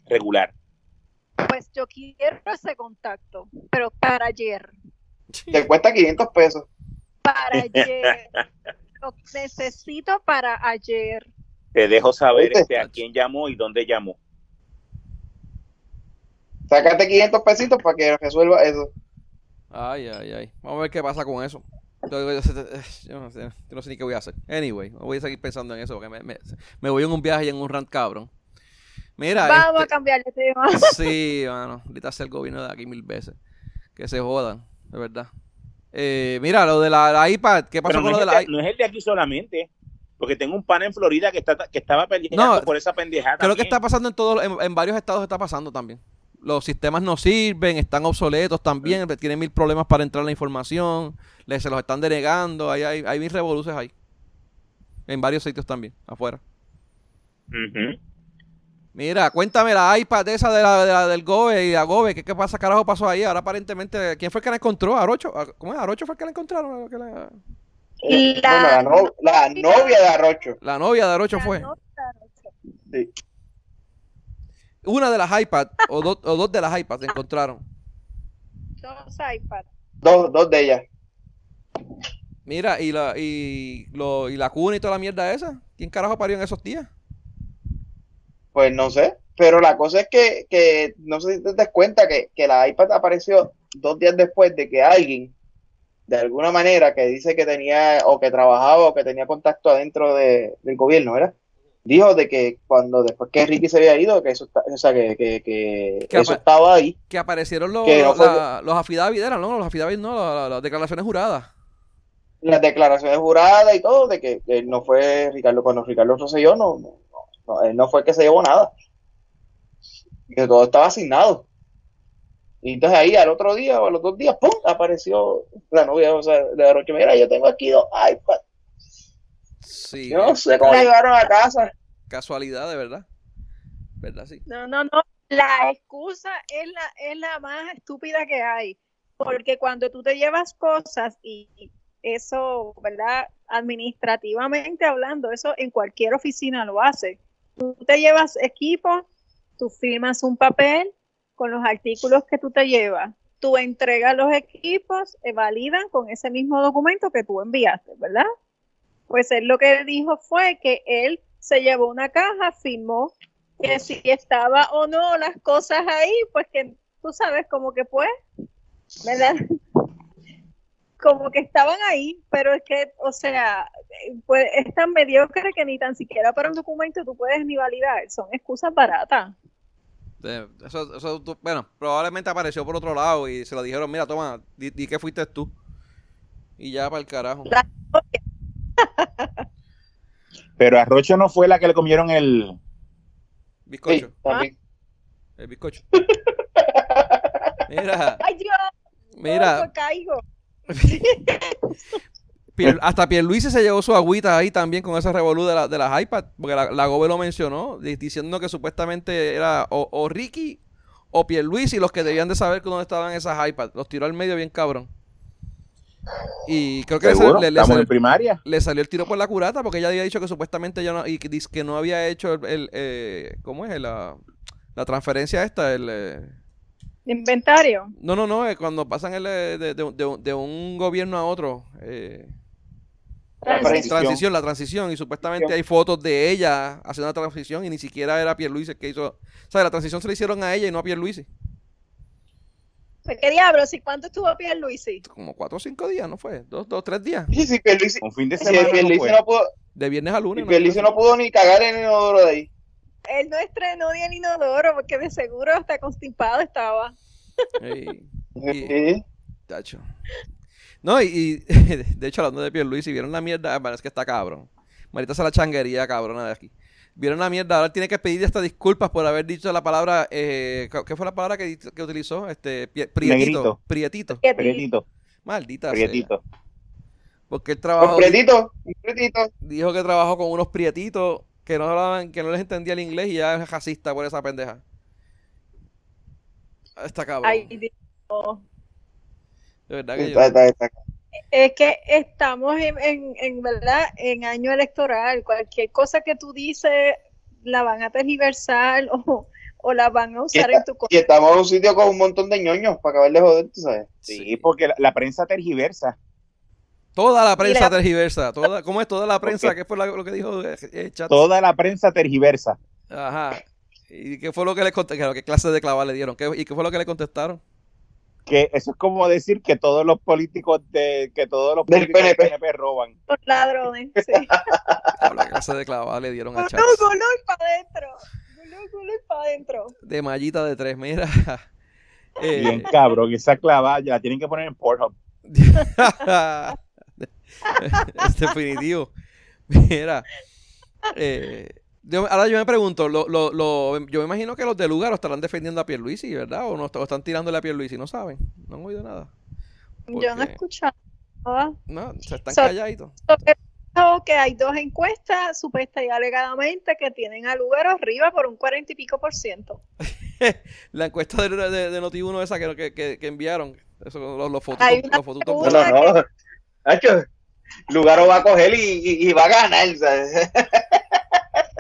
regular. Pues yo quiero ese contacto, pero para ayer. Te cuesta 500 pesos. Para [laughs] ayer. Lo necesito para ayer. Te dejo saber este, a quién llamó y dónde llamó. Sácate 500 pesitos para que resuelva eso. Ay, ay, ay. Vamos a ver qué pasa con eso. Yo, yo no sé, yo no sé ni qué voy a hacer. Anyway, voy a seguir pensando en eso porque me, me, me voy en un viaje y en un rant cabrón. Mira, Vamos a este- cambiar de tema. [laughs] Sí, mano. Ahorita hace el gobierno de aquí mil veces. Que se jodan, de verdad. Eh, mira, lo de la, la iPad. ¿Qué pasó Pero con no lo de la de, no es el de aquí solamente, porque tengo un pan en Florida que, está, que estaba peleando No, por esa pendejada. Creo que también. está pasando en todos, en, en varios estados está pasando también. Los sistemas no sirven, están obsoletos también, tienen mil problemas para entrar la información, le, se los están denegando, hay, hay, hay mil revoluciones ahí. En varios sitios también, afuera. Mira, cuéntame la iPad esa de la, de la- del GOBE y la GOBE, ¿qué, ¿qué pasa, carajo pasó ahí? Ahora aparentemente, ¿quién fue el que la encontró? ¿Arocho? ¿Cómo es? ¿Arocho fue el que la encontraron? ¿Que la- La- bueno, la, no- la novia de Arrocho. La novia de Arocho fue. No, Sí. Una de las iPads, o, dos- o dos de las iPads se encontraron. Dos iPads. Dos, dos de ellas. Mira, y la, y, lo, y la cuna y toda la mierda esa. ¿Quién carajo parió en esos días? Pues no sé. Pero la cosa es que, que no sé si te das cuenta que, que la iPad apareció dos días después de que alguien, de alguna manera, que dice que tenía o que trabajaba o que tenía contacto adentro de- del gobierno, ¿verdad? Dijo de que cuando después que Ricky se había ido, que eso, o sea, que, que, que Que eso estaba ahí. Que aparecieron los, no los, fue- eran, ¿no? Los affidavits, no, la- la- las declaraciones juradas. Las declaraciones juradas y todo, de que, que no fue Ricardo, cuando Ricardo Rosselló no, no, no, él no fue el que se llevó nada. Que todo estaba asignado. Y entonces ahí al otro día o a los dos días, ¡pum! apareció la novia o sea, de Roche. Mira, yo tengo aquí dos iPads. Sí, Yo no sé cómo llegaron a casa. casualidad, de verdad. ¿Verdad? Sí. No, no, no. La excusa es la, es la más estúpida que hay. Porque cuando tú te llevas cosas y eso, ¿verdad? Administrativamente hablando, eso en cualquier oficina lo hace. Tú te llevas equipo, tú firmas un papel con los artículos que tú te llevas. Tú entregas los equipos, eh, validan con ese mismo documento que tú enviaste, ¿verdad? Pues él lo que dijo fue que él se llevó una caja, firmó que si estaba o no las cosas ahí, pues que tú sabes como que pues, ¿verdad? Como que estaban ahí, pero es que, o sea, pues es tan mediocre que ni tan siquiera para un documento tú puedes ni validar, son excusas baratas. Eso, eso, tú- bueno, probablemente apareció por otro lado y se lo dijeron, mira, toma, di, di que fuiste tú. Y ya para el carajo. La- [laughs] Pero a Rocho no fue la que le comieron el. Bizcocho. El bizcocho. [laughs] Mira, Ay Dios, mira, no, caigo. Pier- hasta Pierluisi se llevó su agüita ahí también con ese revolú de, la- de las iPads, porque la, la Gobe lo mencionó, di- diciendo que supuestamente era o, o Ricky o Pierluisi los que debían de saber que dónde estaban esas iPads. Los tiró al medio bien cabrón. Y creo que le, Seguro, le- le estamos sal- en primaria. le salió el tiro por la curata porque ella había dicho que supuestamente ya no, y que, que no había hecho el, el, eh, ¿cómo es? La, la transferencia esta, el... eh, Inventario. no, no, no, eh, cuando pasan el, eh, de, de- de- de un gobierno a otro. Eh, La Transición. transición, la transición, y supuestamente hay fotos de ella haciendo la transición y ni siquiera era Pierluisi el que hizo. O sea, la transición se la hicieron a ella y no a Pierluisi. Pues, ¿Qué diablos? ¿Y cuánto estuvo Pierluisi? Como cuatro o cinco días, ¿no fue? Dos, dos, tres días. Sí, sí, Pierluisi, Un fin de semana. no fue. no pudo, De viernes a y lunes. ¿no? Pierluisi no pudo ni cagar en el inodoro de ahí. Él no estrenó ni el inodoro porque de seguro hasta constipado estaba. Ey, y- Sí. tacho. No, y, y, [laughs] de hecho, hablando de Pierluisi, vieron la mierda. Ah, Parece que está cabrón. Marita se la changuería cabrona de aquí. Vieron la mierda. Ahora tiene que pedir hasta disculpas por haber dicho la palabra. Eh, ¿Qué fue la palabra que, que utilizó? Este, prietito. Negrito. Prietito. Prietito, Maldita sea. prietito. Porque él Un trabajó. pretito, un pretito. dijo que trabajó con unos prietitos que no hablaban, que no les entendía el inglés y ya es racista por esa pendeja. Está cabrón. Ay, Dios. de verdad que yo. Está- Es que estamos en, en, en verdad en año electoral. Cualquier cosa que tú dices la van a tergiversar [laughs] o, o la van a usar en tu contra. Y estamos en un sitio con un montón de ñoños para acabar de joder, tú sabes. Sí, porque la, la prensa tergiversa. Toda la prensa tergiversa. Toda, [laughs] ¿Cómo es toda la prensa? Ok. ¿Qué fue la- lo que dijo eh, eh, Chat? Toda la prensa tergiversa. Ajá. ¿Y qué fue lo que le contestaron? ¿Qué clase de clava le dieron? ¿Qué- ¿Y qué fue lo que le contestaron? Que eso es como decir que todos los políticos de que todos los Del políticos del PNP. PNP roban. Los ladrones. Sí. [laughs] ¿Qué clase de clava le dieron a Chat? gulú y para adentro. Gulú y para adentro. De mallita de tres, mira. Eh, Bien cabrón, esa clavada ya la tienen que poner en Pornhub. [laughs] [laughs] es definitivo. [laughs] Mira. eh, yo- ahora yo me pregunto, lo, lo, lo- yo me imagino que los de lugar lo estarán defendiendo a Pierluisi, ¿verdad? O no o están tirándole a Pierluisi, no saben, no han oído nada. Yo no he escuchado nada. No, se están So- calladitos. Creo que hay dos encuestas, supuesta y alegadamente, que tienen a lugar arriba por un cuarenta y pico por ciento. [laughs] La encuesta de, de, de Noti1 esa que, que, que- que enviaron, eso, los, los fotos, Hay una los. No, no, no. Lugaro va a coger y, y- y va a ganar. ¿sabes?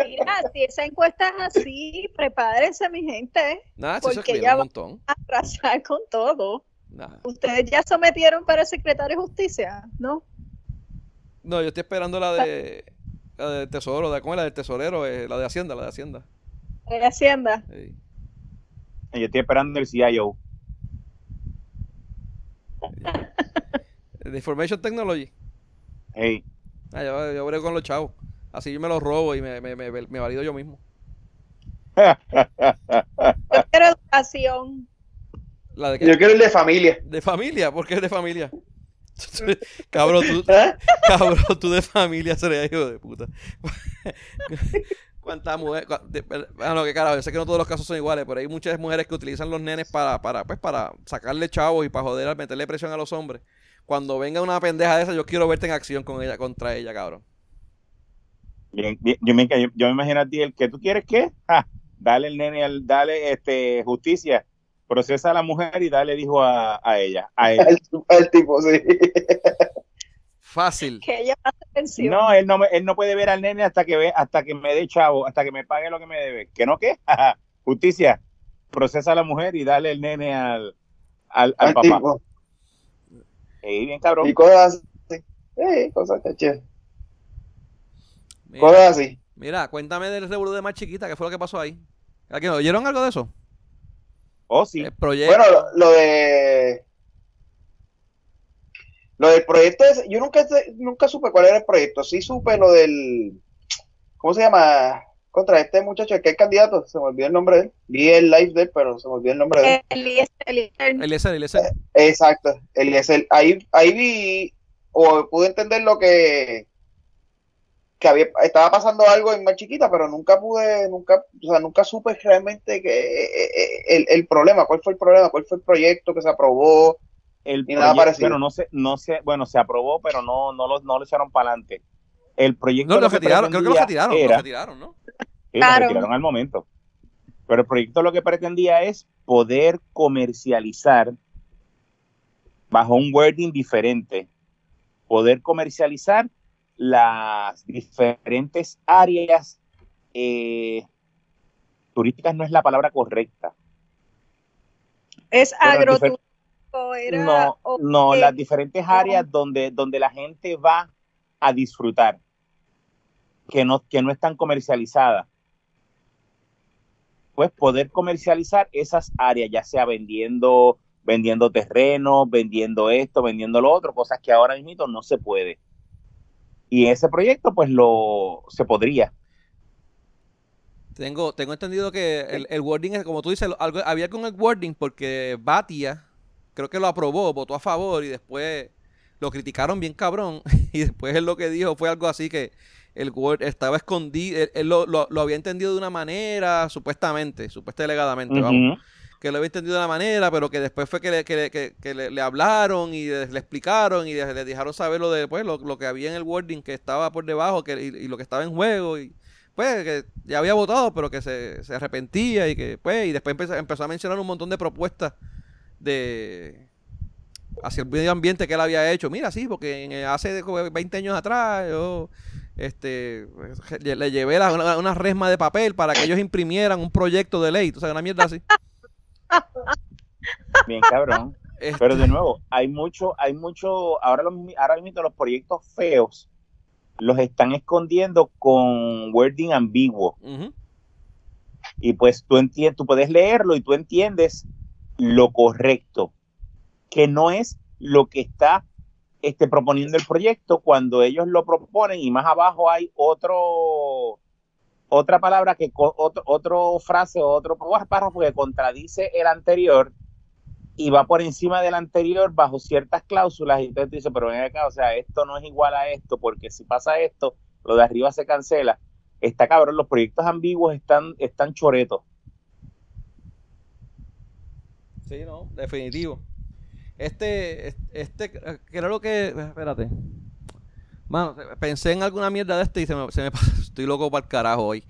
Mira, si esa encuesta es así, prepárense, mi gente, Nada, si eso Porque ya un va- montón. a arrasar con todo. Nada. Ustedes ya sometieron para el secretario de justicia, ¿no? No, yo estoy esperando la de la del tesoro, de, ¿cómo es la del tesorero? Eh, la de Hacienda, la de Hacienda. De Hacienda. Sí. Yo estoy esperando el CIO. De Information Technology. Hey, Ah, yo, yo brego con los chavos. Así yo me los robo y me, me, me, me valido yo mismo. Yo [laughs] quiero educación. La de, qué? Yo quiero el de familia. de familia, ¿por qué es de familia? [laughs] cabrón, tú, ¿Eh? cabrón, tú de familia serías hijo de puta. ¿Cuántas mujeres? de- Bueno, que carajo, yo sé que no todos los casos son iguales, pero hay muchas mujeres que utilizan los nenes para, para, pues, para sacarle chavos y para joder, meterle presión a los hombres. Cuando venga una pendeja de esa, yo quiero verte en acción con ella, contra ella, cabrón. bien, bien, yo, me, yo, yo me imagino a ti el que tú quieres qué? Ja, dale el nene, al, dale este, justicia, procesa a la mujer y dale el hijo a, a ella. A [laughs] él. El, el tipo, sí. Fácil. Que ella. No, él no, me- él no puede ver al nene hasta que ve, hasta que me dé chavo, hasta que me pague lo que me debe. ¿Que no qué? [laughs] Justicia, procesa a la mujer y dale el nene al, al, al papá. tipo. Ey, bien cabrón. Y cosas así. Sí, cosas que chévere. Mira, Cosas así. mira, cuéntame del de más chiquita, ¿qué fue lo que pasó ahí? ¿A qué, ¿Oyeron algo de eso? Oh, sí. El proyecto. Bueno, lo, lo de. Lo del proyecto es. Yo nunca, nunca supe cuál era el proyecto. Sí supe lo del. ¿Cómo se llama? Contra este muchacho, que es candidato. Se me olvidó el nombre de él. Vi el live de él, pero se me olvidó el nombre de él. Eliezer, Eliezer. Eliezer, Eliezer. Exacto. Él es el, ahí, ahí vi. O pude entender lo que. Que había, estaba pasando algo en más chiquita, pero nunca pude, nunca, o sea, nunca supe realmente que eh, eh, el, el problema, cuál fue el problema, cuál fue el proyecto que se aprobó, El Y nada parecido. bueno, no se, no se, bueno, se aprobó, pero no, no lo, no lo echaron para adelante. El proyecto No, lo que retiraron, creo que pretendía retiraron, era- retiraron, ¿no? Sí, lo Claro. retiraron al momento. Pero el proyecto lo que pretendía es poder comercializar bajo un wording diferente, poder comercializar las diferentes áreas eh, turísticas no es la palabra correcta. Es era. No, no, eh, las diferentes áreas donde, donde la gente va a disfrutar, que no, que no están comercializadas. Pues poder comercializar esas áreas, ya sea vendiendo, vendiendo terreno, vendiendo esto, vendiendo lo otro, cosas que ahora mismo no se puede. Y ese proyecto, pues lo se podría. Tengo, tengo entendido que el, el wording es, como tú dices, algo, había con el wording porque Batia creo que lo aprobó, votó a favor y después lo criticaron bien cabrón [laughs] y después él lo que dijo fue algo así que el word estaba escondido, él, él lo, lo- lo había entendido de una manera, supuestamente, supuestamente alegadamente, vamos, Ujú. que lo había entendido de una manera, pero que después fue que le, que que- que le- le hablaron y le, le explicaron y le, le dejaron saber lo de pues, lo, lo que había en el wording que estaba por debajo que, y, y lo que estaba en juego y pues que ya había votado pero que se, se arrepentía y que pues y después empezó, empezó a mencionar un montón de propuestas de hacia el medio ambiente que él había hecho mira sí porque en- hace como 20 años atrás yo este le, le llevé la- una, una resma de papel para que ellos imprimieran un proyecto de ley o sea una mierda así Bien cabrón. Este, Pero de nuevo, hay mucho, hay mucho, ahora, los, ahora mismo los proyectos feos los están escondiendo con wording ambiguo. Y pues tú entiendes, tú puedes leerlo y tú entiendes lo correcto, que no es lo que está este, proponiendo el proyecto cuando ellos lo proponen y más abajo hay otro otra palabra que otro, otro frase o otro párrafo que contradice el anterior y va por encima del anterior bajo ciertas cláusulas y entonces tú dices, pero ven acá, o sea, esto no es igual a esto, porque si pasa esto, lo de arriba se cancela. Está cabrón, los proyectos ambiguos están, están choretos. Sí, no, definitivo. Este, este, eh, creo que, espérate. Mano, pensé en alguna mierda de este y se me, se. [laughs] Estoy loco para el carajo hoy.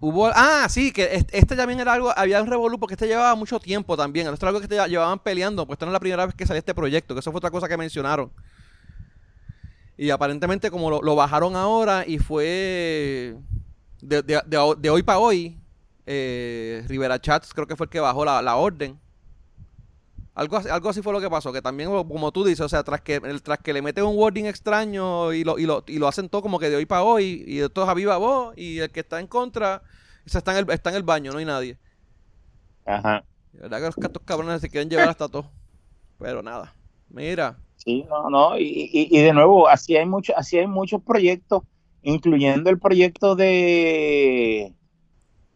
Hubo, ah, sí, que es- este también era algo, había un revolú porque este llevaba mucho tiempo también. Esto era algo que este llevaban peleando, pues esto no es la primera vez que salió este proyecto, que eso fue otra cosa que mencionaron. Y aparentemente como lo, bajaron ahora y fue de, de- de- de hoy para hoy, eh, Rivera Chats creo que fue el que bajó la, la orden. Algo, así- algo así fue lo que pasó, que también como tú dices, o sea, tras que, tras que le meten un wording extraño y lo, y, lo, y lo hacen todo como que de hoy para hoy, y esto es a viva voz, y el que está en contra, está en el, está en el baño, no hay nadie. Ajá. De verdad que los estos cabrones se quieren llevar hasta todo. Pero nada. Mira. Sí, no, no, y, y- y de nuevo, así hay muchos, así hay muchos proyectos, incluyendo el proyecto de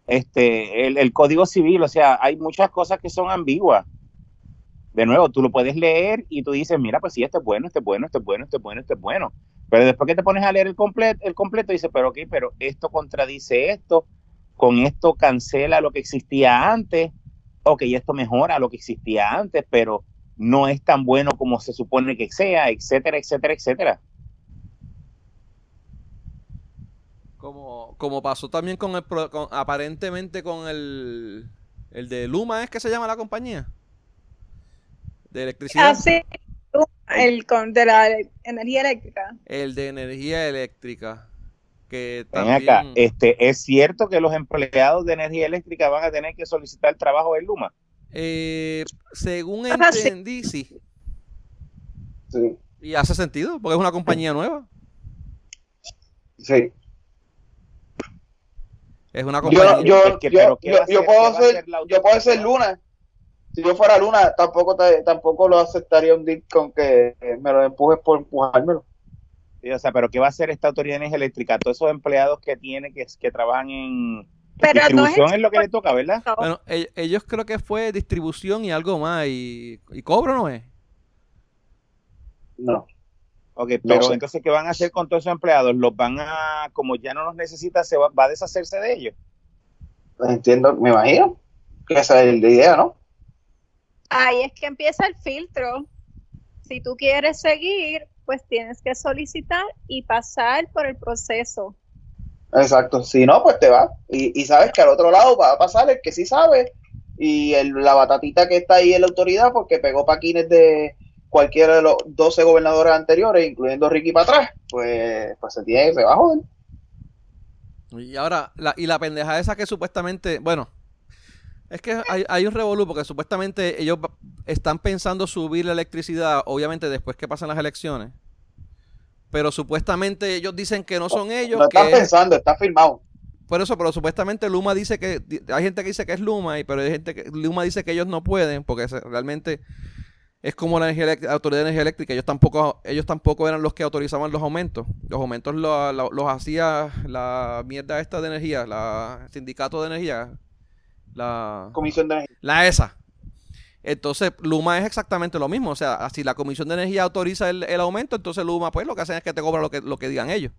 este el, el código civil, o sea, hay muchas cosas que son ambiguas. De nuevo, tú lo puedes leer y tú dices, mira, pues sí, este es bueno, este es bueno, este es bueno, este es bueno, este es bueno. Pero después que te pones a leer el completo, el completo dices, pero ok, pero esto contradice esto, con esto cancela lo que existía antes, ok, esto mejora lo que existía antes, pero no es tan bueno como se supone que sea, etcétera, etcétera, etcétera. Como, como pasó también con el con- aparentemente con el el de Luma es que se llama la compañía de electricidad Así, el con, de la energía eléctrica. el de energía eléctrica que Ven también acá, este, ¿es cierto que los empleados de energía eléctrica van a tener que solicitar trabajo en Luma? eh, según Ajá, sí. entendí sí Sí, y hace sentido porque es una compañía nueva sí. es una compañía yo, yo, pero, ¿qué yo, yo puedo ser, yo puedo ser? Luna. Si yo fuera Luna, tampoco te- tampoco lo aceptaría un dick con que me lo empujes por empujármelo. Sí, o sea, pero ¿qué va a hacer esta autoridad de energía eléctrica? Todos esos empleados que tiene, que, que trabajan en Pero no es distribución es lo que le toca, ¿verdad? bueno e- ellos creo que fue distribución y algo más y, y cobro no es No. Ok, No pero sé. entonces, ¿qué van a hacer con todos esos empleados? ¿Los van a, como ya no los necesita, se va, va a deshacerse de ellos? Entiendo, me imagino que esa es la idea, ¿no? Ahí es que empieza el filtro. Si tú quieres seguir, pues tienes que solicitar y pasar por el proceso. Exacto. Si no, pues te va. Y, y sabes que al otro lado va a pasar el que sí sabe y el, la batatita que está ahí en la autoridad porque pegó paquines de cualquiera de los 12 gobernadores anteriores, incluyendo Ricky para atrás, pues, pues se tiene, se va a joder. Y ahora, la, y la pendeja esa que supuestamente, bueno, es que hay, hay un revolú porque supuestamente ellos están pensando subir la electricidad, obviamente después que pasan las elecciones. Pero supuestamente ellos dicen que no son ellos, No están que pensando, está firmado. por eso, pero supuestamente Luma dice que, hay gente que dice que es Luma, y, pero hay gente que, Luma dice que ellos no pueden, porque realmente es como la energía elect- autoridad de energía eléctrica, ellos tampoco, ellos tampoco eran los que autorizaban los aumentos, los aumentos lo- lo- los hacía la mierda esta de energía, la sindicato de energía, la, Comisión de Energía. la ESA. Entonces, Luma es exactamente lo mismo. O sea, si la Comisión de Energía autoriza el, el aumento, entonces Luma, pues lo que hacen es que te cobra lo que, lo que digan ellos.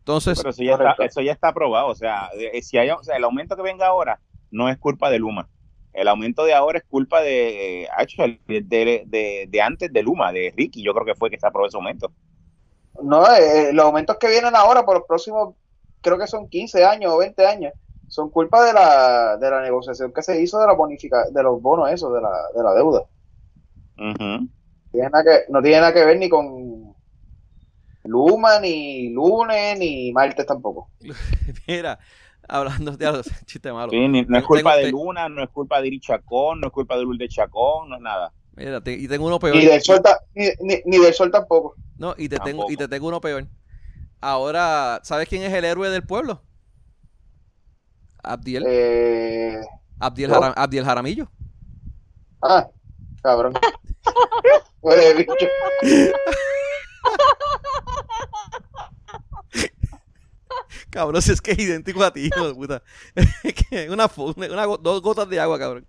Entonces, Pero eso ya, está, eso ya está aprobado. O sea, eh, si hay, o sea, el aumento que venga ahora no es culpa de Luma. El aumento de ahora es culpa de, eh, actual, de, de, de- de antes de Luma, de Ricky. Yo creo que fue que se aprobó ese aumento. No, eh, los aumentos que vienen ahora por los próximos, creo que son 15 años o 20 años, son culpa de la, de la negociación que se hizo de la bonifica, de los bonos, eso, de la, de la deuda. Ujú. Tiene nada que, no tiene nada que ver ni con Luma, ni lunes, ni martes tampoco. [laughs] mira, hablando de algo, [laughs] chiste malo. Sí, ni- no es Tengo- culpa de Luna, no es culpa de Iri Chacón, no es culpa de Lourdes Chacón, no es nada. Mira, te- y tengo uno peor. Ni del sol, ni, ni- ni del sol tampoco. No, y te, tengo, y te tengo uno peor. Ahora, ¿sabes quién es el héroe del pueblo? Abdiel. Eh, Abdiel, ¿no? Jara- Abdiel Jaramillo. ah, cabrón. [laughs] Huele bicho. Cabrón, si es que es idéntico a ti, hijo de puta. [laughs] Es que una, una go- dos gotas de agua, cabrón.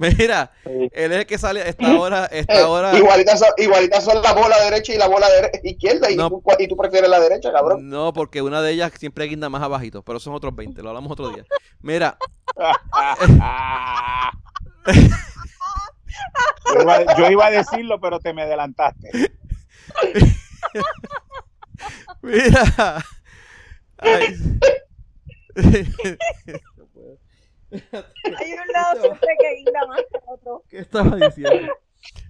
Mira, Sí. él es el que sale a esta hora, Eh, esta hora. igualitas, son, igualitas son la bola derecha y la bola dere- izquierda, y, No. tú, y tú prefieres la derecha, cabrón. No, porque una de ellas siempre guinda más abajito, pero son otros 20, lo hablamos otro día. Mira, yo, iba, yo iba a decirlo, pero te me adelantaste. [laughs] mira. Ay. [laughs] Hay un [laughs] lado siempre que guinda más que el otro. ¿Qué estaba diciendo?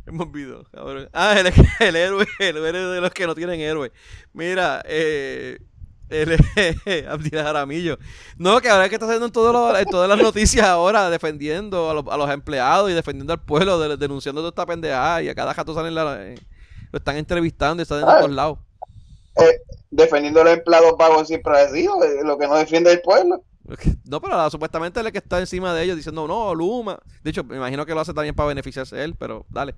[laughs] Olvidó, cabrón. Ah, el, [laughs] el héroe, el héroe de los que no tienen héroe. Mira, eh, el Abdiel Jaramillo. No, que ahora es que está saliendo en, todo lo- en todas las noticias ahora, defendiendo a los, a los empleados y defendiendo al pueblo, de- denunciando toda esta pendejada. Y a cada rato salen la, eh, lo están entrevistando y están en Ah. todos lados. Defendiendo a los empleados vagos siempre ha sido, eh, lo que no defiende el pueblo. [laughs] No, pero ah, supuestamente es el que está encima de ellos diciendo, no, Luma. De hecho, me imagino que lo hace también para beneficiarse él, pero dale.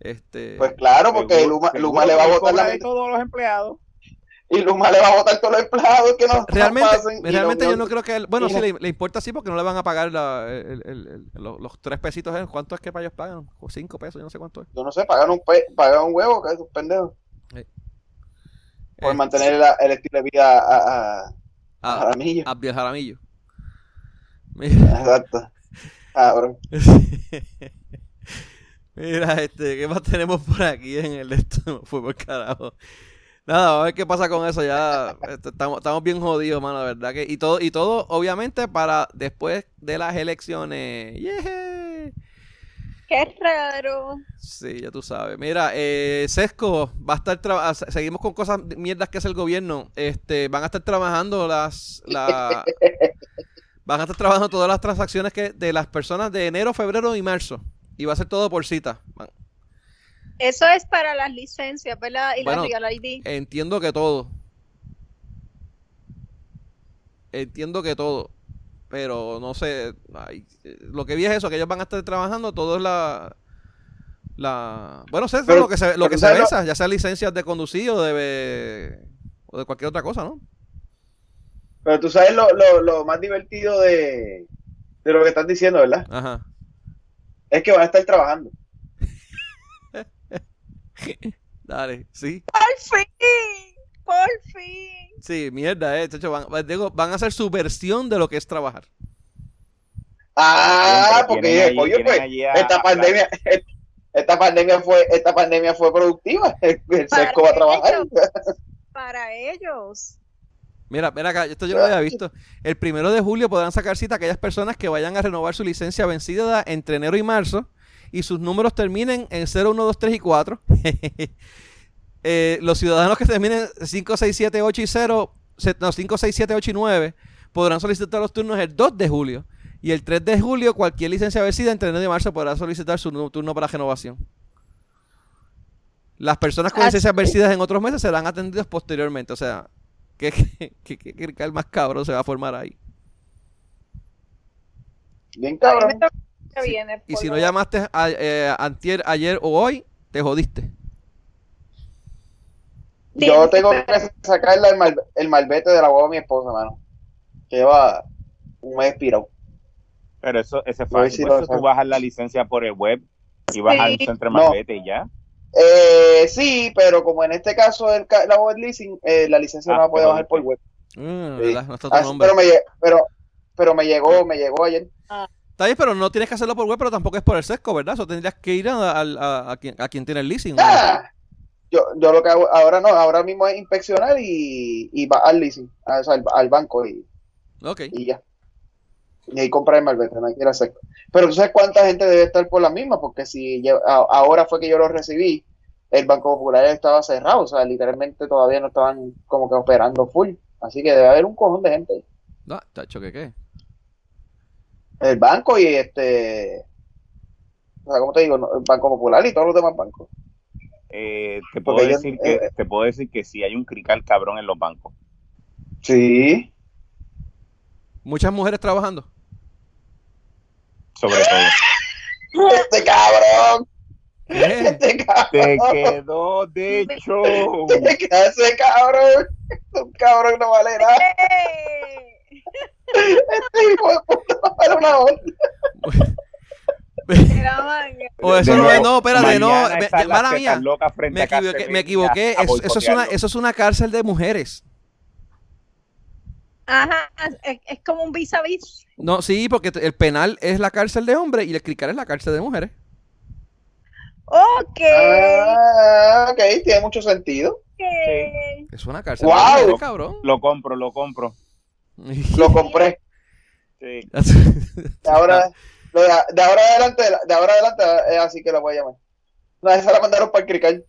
Este, Pues claro, porque Seguro- Luma, seguro Luma le va a votar la de todos los empleados. [laughs] Y Luma le va a votar todos los empleados que no realmente, pasen. realmente yo no creo que él, bueno, sí no- le, le importa sí porque no le van a pagar la- el- el- el- los, los tres pesitos, ¿eh? ¿cuánto es que para ellos pagan? O cinco pesos, yo no sé cuánto es. Yo no sé, pagan un, pe- pagan un huevo, que esos pendejos. Por Eh, mantener la- el estilo de vida a, a, a a- Jaramillo. Abdiel Jaramillo. [laughs] Mira, Exacto. Cabrón. [laughs] mira, este, ¿qué más tenemos por aquí en el esto? [laughs] Fue por carajo. Nada, vamos a ver qué pasa con eso. Ya este, estamos, estamos bien jodidos, mano, la verdad que. Y todo, y todo, obviamente, para después de las elecciones. ¡Yeah! Qué raro. Sí, ya tú sabes. Mira, eh, Sesco va a estar traba- seguimos con cosas mierdas que hace el gobierno. Este, van a estar trabajando las la [laughs] van a estar trabajando todas las transacciones que de las personas de enero, febrero y marzo. Y va a ser todo por cita. Van- Eso es para las licencias, ¿verdad? Y Bueno, la Real ID. Entiendo que todo. Entiendo que todo. Pero no sé. ay, eh, lo que vi es eso, que ellos van a estar trabajando todo es la. la bueno, sé Pero- lo que se, lo que se ¿sabes lo- besa, ya sea licencias de conducir o de, o de cualquier otra cosa, ¿no? Pero tú sabes lo, lo, lo más divertido de, de lo que estás diciendo, ¿verdad? Ajá. Es que van a estar trabajando. [laughs] Dale, sí. ¡Por fin! ¡Por fin! Sí, mierda, eh. chacho, van, digo, van a hacer su versión de lo que es trabajar. Ah, porque allí- tienen pues, a- esta a- pandemia, [laughs] esta pandemia fue, esta pandemia fue productiva. [laughs] El, el Sesco va a trabajar. [laughs] Para ellos. Mira, mira acá, esto yo lo había visto. El primero de julio podrán sacar cita aquellas personas que vayan a renovar su licencia vencida entre enero y marzo y sus números terminen en 0, 1, 2, 3 y 4. Eh, los ciudadanos que terminen 5, 6, 7, 8 y 0, se- no, 5, 6, 7, 8 y 9 podrán solicitar los turnos el 2 de julio. Y el 3 de julio, cualquier licencia vencida entre enero y marzo podrá solicitar su turno para renovación. Las personas con licencias vencidas en otros meses serán atendidos posteriormente. O sea, [laughs] ¿qué, qué, qué, qué- qué- qué más cabrón se va a formar ahí? Bien cabrón. Sí. Y si no llamaste a- eh, antier, ayer o hoy, te jodiste. Yo tengo que sacarle el, mal- el malvete de la boda de mi esposa, mano. Que lleva un mes expirado. Pero eso, ese es a fácil. eso tú bajas la licencia por el web y bajas Sí. el centro de No. malvete y ya. Eh, sí, pero como en este caso el, ca- la es leasing, eh, la licencia Ah, no la puede bajar por web. Mm, Sí. ¿verdad? No está tu Ah, nombre. pero, me, pero, pero me llegó, me llegó ayer. Está bien, pero no tienes que hacerlo por web, pero tampoco es por el sesco, ¿verdad? Eso tendrías que ir a, al- a- a quien, a quien tiene el leasing. ¿no? Ah, yo, yo lo que hago ahora no, ahora mismo es inspeccionar y, y va al leasing, a- o sea, al, al banco y, Ok. y ya. Y ahí comprar el malvete, no hay que ir a. Pero tú sabes cuánta gente debe estar por la misma, porque si a- ahora fue que yo lo recibí, el Banco Popular estaba cerrado, o sea, literalmente todavía no estaban como que operando full. Así que debe haber un cojón de gente. No, tacho, ¿qué qué? El banco y este, o sea, como te digo, el Banco Popular y todos los demás bancos. Eh, te, puedo ellos- decir que, eh, te puedo decir que sí hay un crical cabrón en los bancos. Sí. Muchas mujeres trabajando. Sobre todo. [laughs] Este cabrón, ¿Qué? este cabrón. Te quedó de show. [laughs] ¿Qué hace, cabrón? Un cabrón no vale nada. ¡Eh! Este hijo de puta no vale una onda. [laughs] [laughs] O eso De no es, nuevo, no, espérate, no. me- mala mía. Me equivoqué, me Eso, eso es una, eso es una cárcel de mujeres. Ajá, es, es como un vis a vis. No, sí, porque el penal es la cárcel de hombres y el crical es la cárcel de mujeres. Ok. Ah, ok, tiene mucho sentido. ok. Es una cárcel ¡Wow! de mujeres, cabrón. Lo compro, lo compro. [laughs] Lo compré. Sí. [laughs] Ahora, de, de ahora adelante, de ahora adelante es así que lo voy a llamar. No, esa la mandaron para el crical.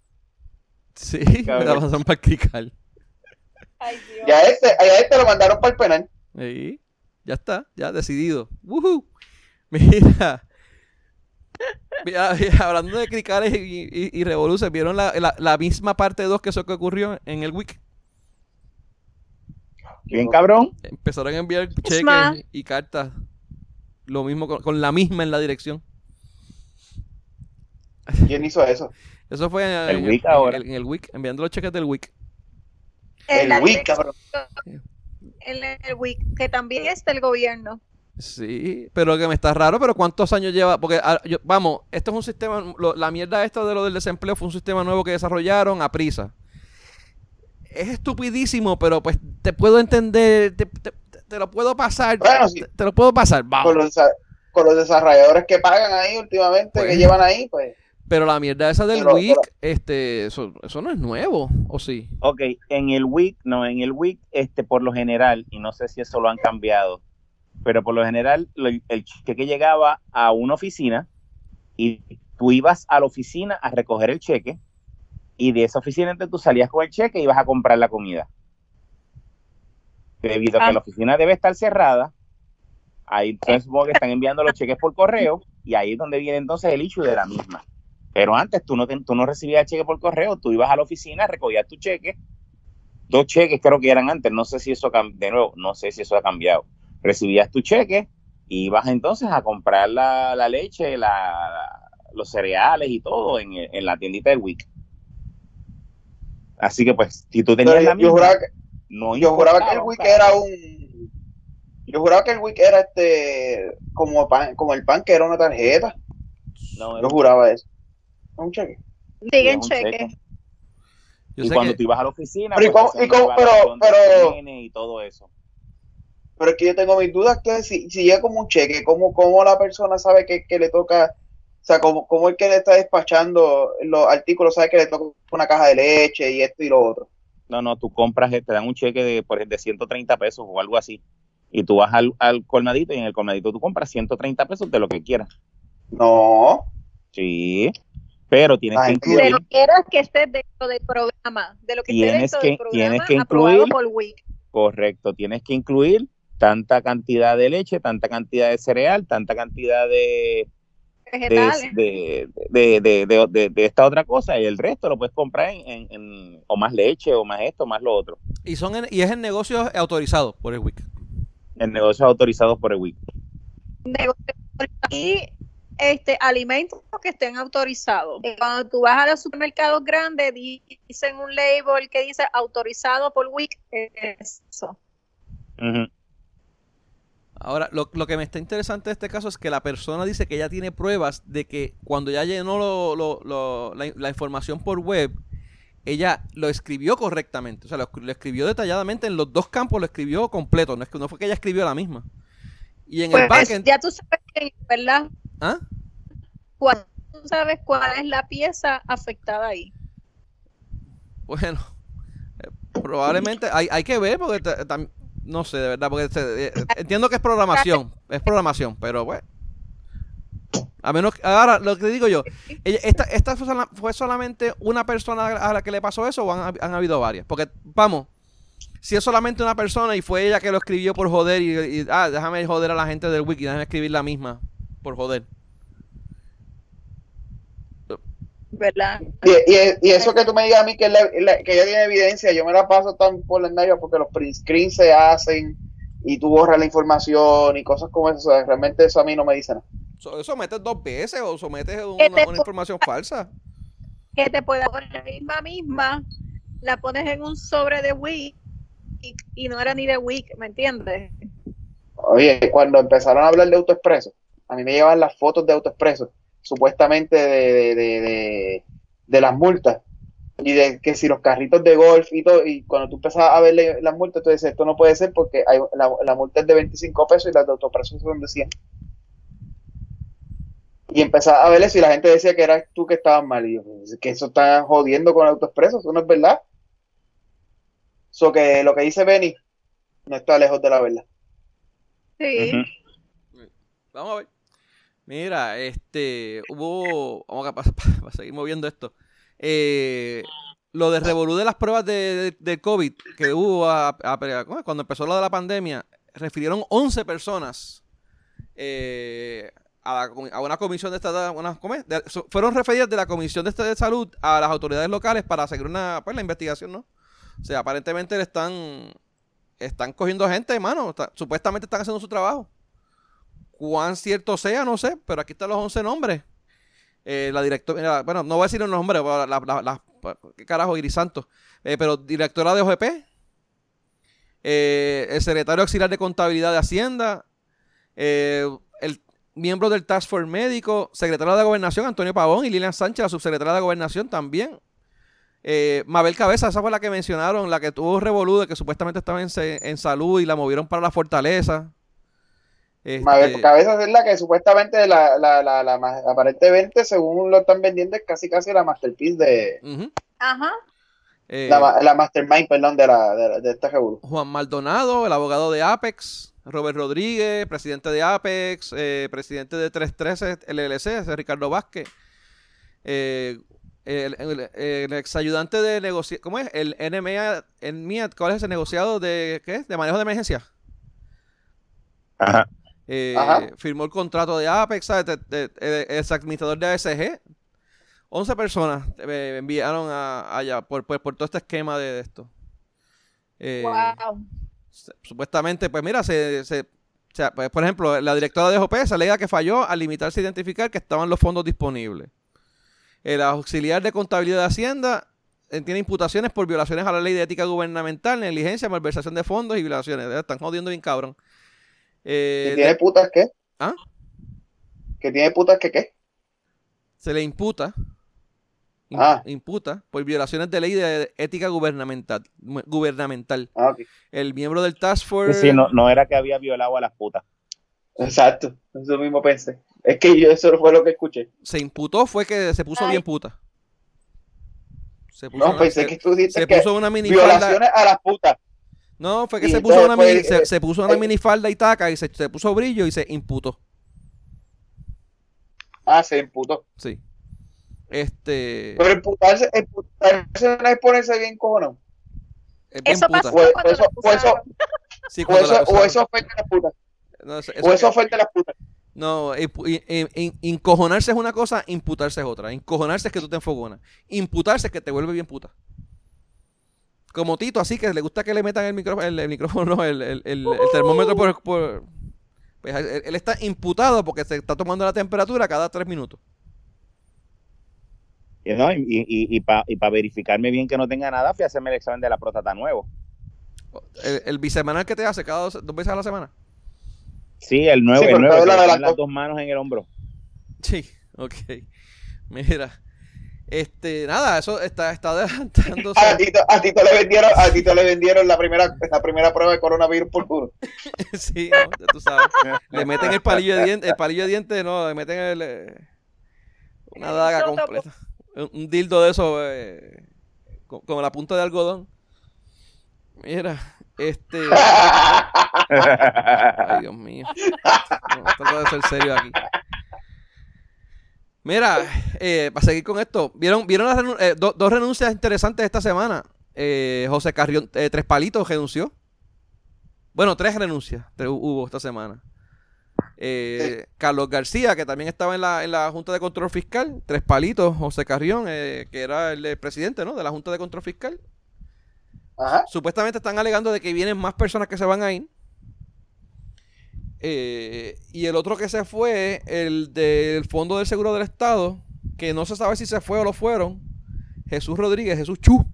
Sí, [laughs] me la Cabrón. pasaron para el crical. Ay, Dios. Y a este, a este lo mandaron para el penal. Sí, ya está, ya decidido. ¡Woohoo! [laughs] Mira. Mira, hablando de cricales y, y, y revoluciones, ¿vieron la, la, la misma parte 2 que eso que ocurrió en el week? Bien cabrón. Empezaron a enviar cheques y cartas. Lo mismo con, con la misma en la dirección. ¿Quién hizo eso? Eso fue en El en week en ahora. el, en el week, enviando los cheques del week. En El la Wii, cabrón. En el WIC, que también es del gobierno. Sí, pero que me está raro, pero ¿cuántos años lleva? Porque, ah, yo- vamos, esto es un sistema, lo- la mierda esta de lo del desempleo fue un sistema nuevo que desarrollaron a prisa. Es estupidísimo, pero pues te puedo entender, te, te- te- lo puedo pasar, Bueno, sí. te, te lo puedo pasar, Con vamos. los, con los desarrolladores que pagan ahí últimamente, Pues. que llevan ahí, pues. Pero la mierda esa del Pero- week, pero- este, eso, eso no es nuevo, ¿o sí? Ok, en el week, no, en el week, este, por lo general, y no sé si eso lo han cambiado, pero por lo general, lo- el cheque llegaba a una oficina y tú ibas a la oficina a recoger el cheque y de esa oficina entonces tú salías con el cheque y ibas a comprar la comida. Debido a Ah. que la oficina debe estar cerrada, ahí entonces supongo que están enviando los cheques por correo y ahí es donde viene entonces el issue de la misma. Pero antes tú no, te- tú no recibías el cheque por correo, tú ibas a la oficina, recogías tu cheque, dos cheques creo que eran antes, no sé si eso, de nuevo, no sé si eso ha cambiado. Recibías tu cheque y ibas entonces a comprar la, la leche, la, los cereales y todo en, el- en la tiendita del Week. Así que pues, si tú tenías Pero la yo, yo misma, juraba que, no yo juraba que el cabrón. era un. Yo juraba que el Wiki era este. Como, pan, como el pan, que era una tarjeta. No, Yo juraba eso. Un cheque. Siguen es un cheque. cheque. Yo y sé cuando que- tú ibas a la oficina, Pero ¿y pues, cómo- y pero- pero- y todo eso. Pero es que yo tengo mis dudas que si, si llega como un cheque, ¿cómo, cómo la persona sabe que, que le toca? O sea, ¿cómo, cómo el que le está despachando los artículos sabe que le toca una caja de leche y esto y lo otro? No, no, tú compras, te dan un cheque de, por ejemplo, de 130 pesos o algo así. Y tú vas al, al colmadito y en el colmadito tú compras 130 pesos de lo que quieras. No. Sí, pero tienes Ay, que qué De incluir, lo que era que esté dentro del programa. De lo que esté Tienes dentro que- del programa tienes que aprobado incluir- por WIC. correcto, tienes que incluir tanta cantidad de leche, tanta cantidad de cereal, tanta cantidad de, Vegetales. de, de, de, de- de- de esta otra cosa y el resto lo puedes comprar en, en- en- o más leche o más esto, más lo otro. y, son en- y es en negocios autorizados por el week. En negocios autorizados por el WIC. y este alimentos que estén autorizados. Eh, Cuando tú vas a los supermercados grandes, di- dicen un label que dice autorizado por WIC. Eso. Ahora, lo, lo que me está interesante de este caso es que la persona dice que ella tiene pruebas de que cuando ya llenó lo- lo- lo- la, la información por web, ella lo escribió correctamente. O sea, lo, escribió detalladamente en los dos campos, lo escribió completo. No, es que, no fue que ella escribió la misma. Y en el Pues backend... ya tú sabes, quién, ¿verdad? ¿Ah? Cuál- tú sabes cuál es la pieza afectada ahí. Bueno, eh, probablemente hay, hay que ver porque ta- tam- no sé, de verdad, porque se- eh, entiendo que es programación, es programación, pero bueno. A menos que- ahora lo que digo yo, esta, esta fue, sola- fue solamente una persona a la que le pasó eso o han, han habido varias, porque vamos, si es solamente una persona y fue ella que lo escribió por joder y, y, ah, déjame joder a la gente del wiki, déjame escribir la misma por joder. ¿Verdad? Y, y- y eso que tú me digas a mí que, la- la- que ella tiene evidencia, yo me la paso tan por las nalgas porque los print screens se hacen y tú borras la información y cosas como eso. O sea, realmente eso a mí no me dice nada. So- sometes dos veces o sometes ¿Qué una, una información falsa. Que te pueda poner la misma misma, la pones en un sobre de WIC y, y no era ni de WIC, ¿me entiendes? Oye, cuando empezaron a hablar de AutoExpreso, a mí me llevan las fotos de AutoExpreso, supuestamente de, de, de, de- de las multas. Y de que si los carritos de golf y todo, y cuando tú empezabas a ver las multas, tú dices, esto no puede ser porque hay, la, la multa es de 25 pesos y las de AutoExpreso son de 100. Y empezaba a ver eso y la gente decía que eras tú que estabas mal. Y yo, "Pues, que eso está jodiendo con AutoExpreso, eso no es verdad. So que lo que dice Benny no está lejos de la verdad. Sí. Vamos a ver. Mira, este, hubo, vamos a pasar [laughs] para seguir moviendo esto. Eh, lo de revolú de las pruebas de, de- COVID que hubo cuando empezó lo de la pandemia, refirieron 11 personas eh, a, la a una comisión de esta, una. De- fueron referidas de la comisión de, esta de salud a las autoridades locales para seguir una, pues, la investigación, ¿no? O sea, aparentemente le están, están cogiendo gente, hermano, supuestamente están haciendo su trabajo. Cuán cierto sea, no sé, pero aquí están los 11 nombres. Eh, la directora, bueno, no voy a decir los nombres, la, la, ¿qué carajo, Irisanto? Eh, pero directora de OGP, eh, el secretario auxiliar de contabilidad de Hacienda, el miembro del Task Force Médico, secretario de Gobernación, Antonio Pavón, y Lilian Sánchez, la subsecretaria de Gobernación también. Mabel Cabeza, esa fue la que mencionaron, la que tuvo revolú de que supuestamente estaba en salud y la movieron para la fortaleza. Este, Mabel Cabezas es la que supuestamente la, la, la, la aparentemente, según lo están vendiendo, es casi casi la masterpiece de. Ajá. Eh, la, ma- la mastermind, perdón, de la de, de esta. Juan Maldonado, el abogado de Apex, Robert Rodríguez, presidente de Apex, eh, presidente de 313 LLC, Ricardo Vázquez, eh, el, el, el exayudante de negociación, ¿cómo es? El NMA, NMIA, ¿cuál es ese negociado de, ¿qué es? De manejo de emergencia. Ajá. Eh, firmó el contrato de Apex, ¿sabes? Administrador de ASG. 11 personas eh, enviaron a- allá por, por, por todo este esquema de, de esto. Eh, Wow. se- supuestamente, pues mira, se, pues, por ejemplo, la directora de OP se alega que falló al limitarse a identificar que estaban los fondos disponibles. El auxiliar de contabilidad de Hacienda eh, tiene imputaciones por violaciones a la ley de ética gubernamental, negligencia, malversación de fondos y violaciones. Eh, Están jodiendo bien cabrón. Eh, ¿Que tiene putas qué? ¿Ah? ¿Que tiene putas que qué? se le imputa im- Ah. imputa por violaciones de ley de ética gubernamental gubernamental Ah, el miembro del task force sí, no, no era que había violado a las putas. Exacto, eso mismo pensé. Es que yo eso fue lo que escuché. se imputó fue que se puso Ay. bien puta se puso No, una, pensé se- que tú dijiste se que puso una minifalda violaciones a las putas. No fue que Y se puso una mini- pues, se, eh, se puso una eh, minifalda y taca y se, se puso brillo y se imputó Ah, se imputó. sí este Pero imputarse, imputarse no es ponerse bien cojonado. es bien Eso puta. pasó O, cuando o eso, la o, eso. Sí, o, eso, o eso de las putas. No, eso- O eso fue el de las putas. No, encojonarse es una cosa, imputarse es otra. Encojonarse es que tú te enfogonas. Imputarse es que te vuelve bien puta. Como Tito, así que le gusta que le metan el micrófono, el, el micrófono, no, el, el- el- el termómetro por... por- pues, él, él está imputado porque se está tomando la temperatura cada tres minutos. Y, no, y, y, y para verificarme bien que no tenga nada, fui a hacerme el examen de la próstata nuevo. El, el bisemanal que te hace cada dos, dos veces a la semana. Sí, el nuevo, Sí, el nuevo, ponen adelantó. las dos manos en el hombro. Sí, ok. Mira, este, nada, eso está, está [laughs] adelantándose. A Tito, a Tito le vendieron, a Tito le vendieron la primera, la primera prueba de coronavirus por culo. [laughs] sí, no, ya tú sabes. Le meten el palillo de diente, el palillo de diente, no, le meten el, eh, una daga completa. Un, un dildo de eso eh, con, con la punta de algodón. Mira, este. [laughs] Ay, Dios mío. No, trato de ser serio aquí. Mira, eh, para seguir con esto, ¿vieron, vieron las eh, do- dos renuncias interesantes esta semana? Eh, José Carrión, Tres Palitos renunció. Bueno, tres renuncias tres hubo esta semana. Eh, Carlos García, que también estaba en la, en la Junta de Control Fiscal. Tres Palitos, José Carrión, que era el, presidente ¿no? de la Junta de Control Fiscal. Ajá. Supuestamente están alegando de que vienen más personas que se van a ir. Eh, y el otro que se fue, el del Fondo del Seguro del Estado, que no se sabe si se fue o lo fueron, Jesús Rodríguez, Jesús Chu.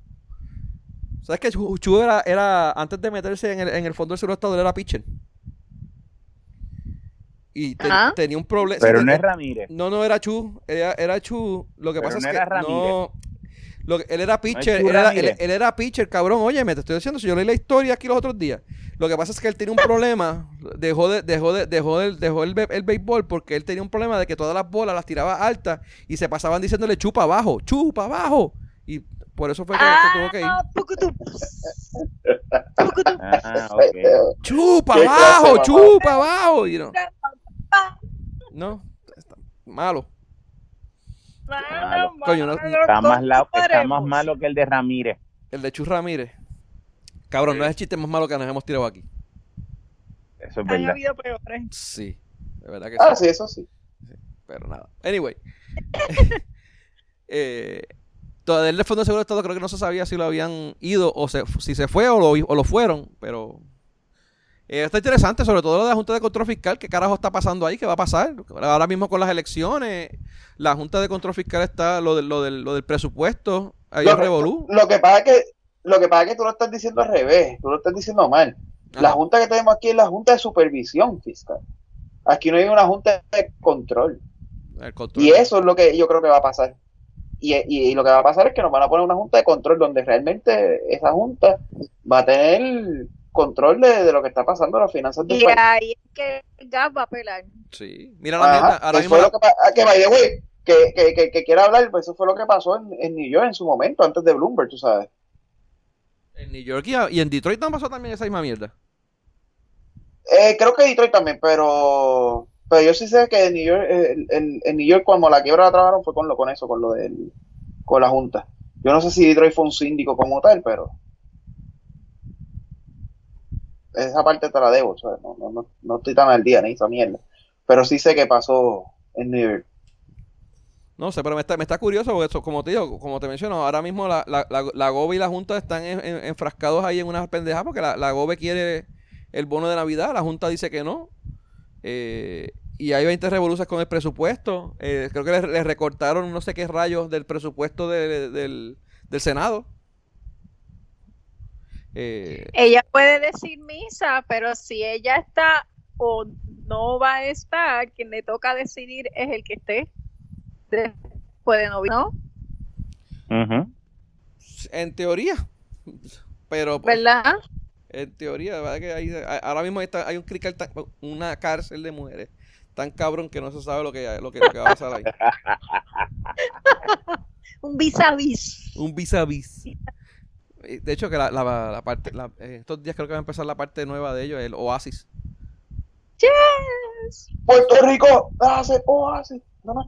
¿Sabes que Chu, Chu era, era, antes de meterse en el, en el Fondo del Seguro del Estado, él era pitcher? Y te- tenía un problema. Pero sí, no es Ramírez. no, no era Chu, era, era Chu. Lo que Pero pasa no es que era Ramírez. no. Lo que- él era pitcher, él, era, él, él era pitcher, cabrón. Oye, me te estoy diciendo, si yo leí la historia aquí los otros días. Lo que pasa es que él tiene un problema, dejó de, dejó de, dejó el, dejó el, el béisbol porque él tenía un problema de que todas las bolas las tiraba altas y se pasaban diciéndole chupa abajo, chupa abajo. Y por eso fue que, que tuvo que ir. Ah. Ah, ok. Chupa ¿Qué clase de abajo, chupa abajo. Y no, no, está malo. Malo. Coño, no- Está más, la- está más malo que el de Ramírez. El de Chus Ramírez. Cabrón, Sí. no es el chiste más malo que nos hemos tirado aquí. Eso es verdad. habido peores. Sí, de verdad que Ah, sí. sí, eso sí. Pero nada. Anyway. [laughs] eh, todavía el Fondo de Seguro de Estado creo que no se sabía si lo habían ido o se, si se fue o lo, o lo fueron, pero eh, está interesante, sobre todo lo de la Junta de Control Fiscal, qué carajo está pasando ahí, qué va a pasar. Ahora mismo con las elecciones, la Junta de Control Fiscal está lo, del- lo, del, lo del presupuesto, ahí Lo es que- revolú. Lo que pasa es que lo que pasa es que tú lo estás diciendo al revés, tú lo estás diciendo mal. La junta que tenemos aquí es la junta de supervisión fiscal. Aquí no hay una junta de control. El control. Y eso es lo que yo creo que va a pasar. Y, y- y lo que va a pasar es que nos van a poner una junta de control donde realmente esa junta va a tener control de, de lo que está pasando en las finanzas del Y país. ahí es que el gas va a pelar. Sí. Mira la Ajá, ahora mismo la- lo pa- ah, que, que, que quiera hablar, pues eso fue lo que pasó en, en New York en su momento, antes de Bloomberg, tú sabes. En New York y, en Detroit también pasó también esa misma mierda. Eh, creo que Detroit también, pero pero yo sí sé que en New York, eh, en, en New York cuando la quiebra la trabajaron fue con lo con eso, con lo del con la junta. Yo no sé si Detroit fue un síndico como tal, pero esa parte te la debo. No, no, no, no estoy tan al día ni esa mierda. Pero sí sé que pasó en New York. No sé, pero me está, me está curioso porque como te digo, como te menciono, ahora mismo la, la, la, la GOBE y la Junta están en- en- enfrascados ahí en unas pendejadas porque la, la GOBE quiere el bono de Navidad, la Junta dice que no. Eh, y hay 20 revoluciones con el presupuesto. Eh, creo que le, le recortaron no sé qué rayos del presupuesto de- del, del Senado. Eh, Ella puede decir misa, pero si ella está o no va a estar, quien le toca decidir es el que esté de novio, ¿no? Ujú. en teoría. Pero pues, ¿Verdad? En teoría, verdad que hay, ahora mismo hay, ta- hay un crical una cárcel de mujeres tan cabrón que no se sabe lo que, lo que, lo que va a pasar ahí. [laughs] Un vis a vis. Un vis a vis. De hecho, que la, la- la parte, la- eh, estos días creo que va a empezar la parte nueva de ellos, el Oasis. Yes. Puerto Rico, hace oasis, no más.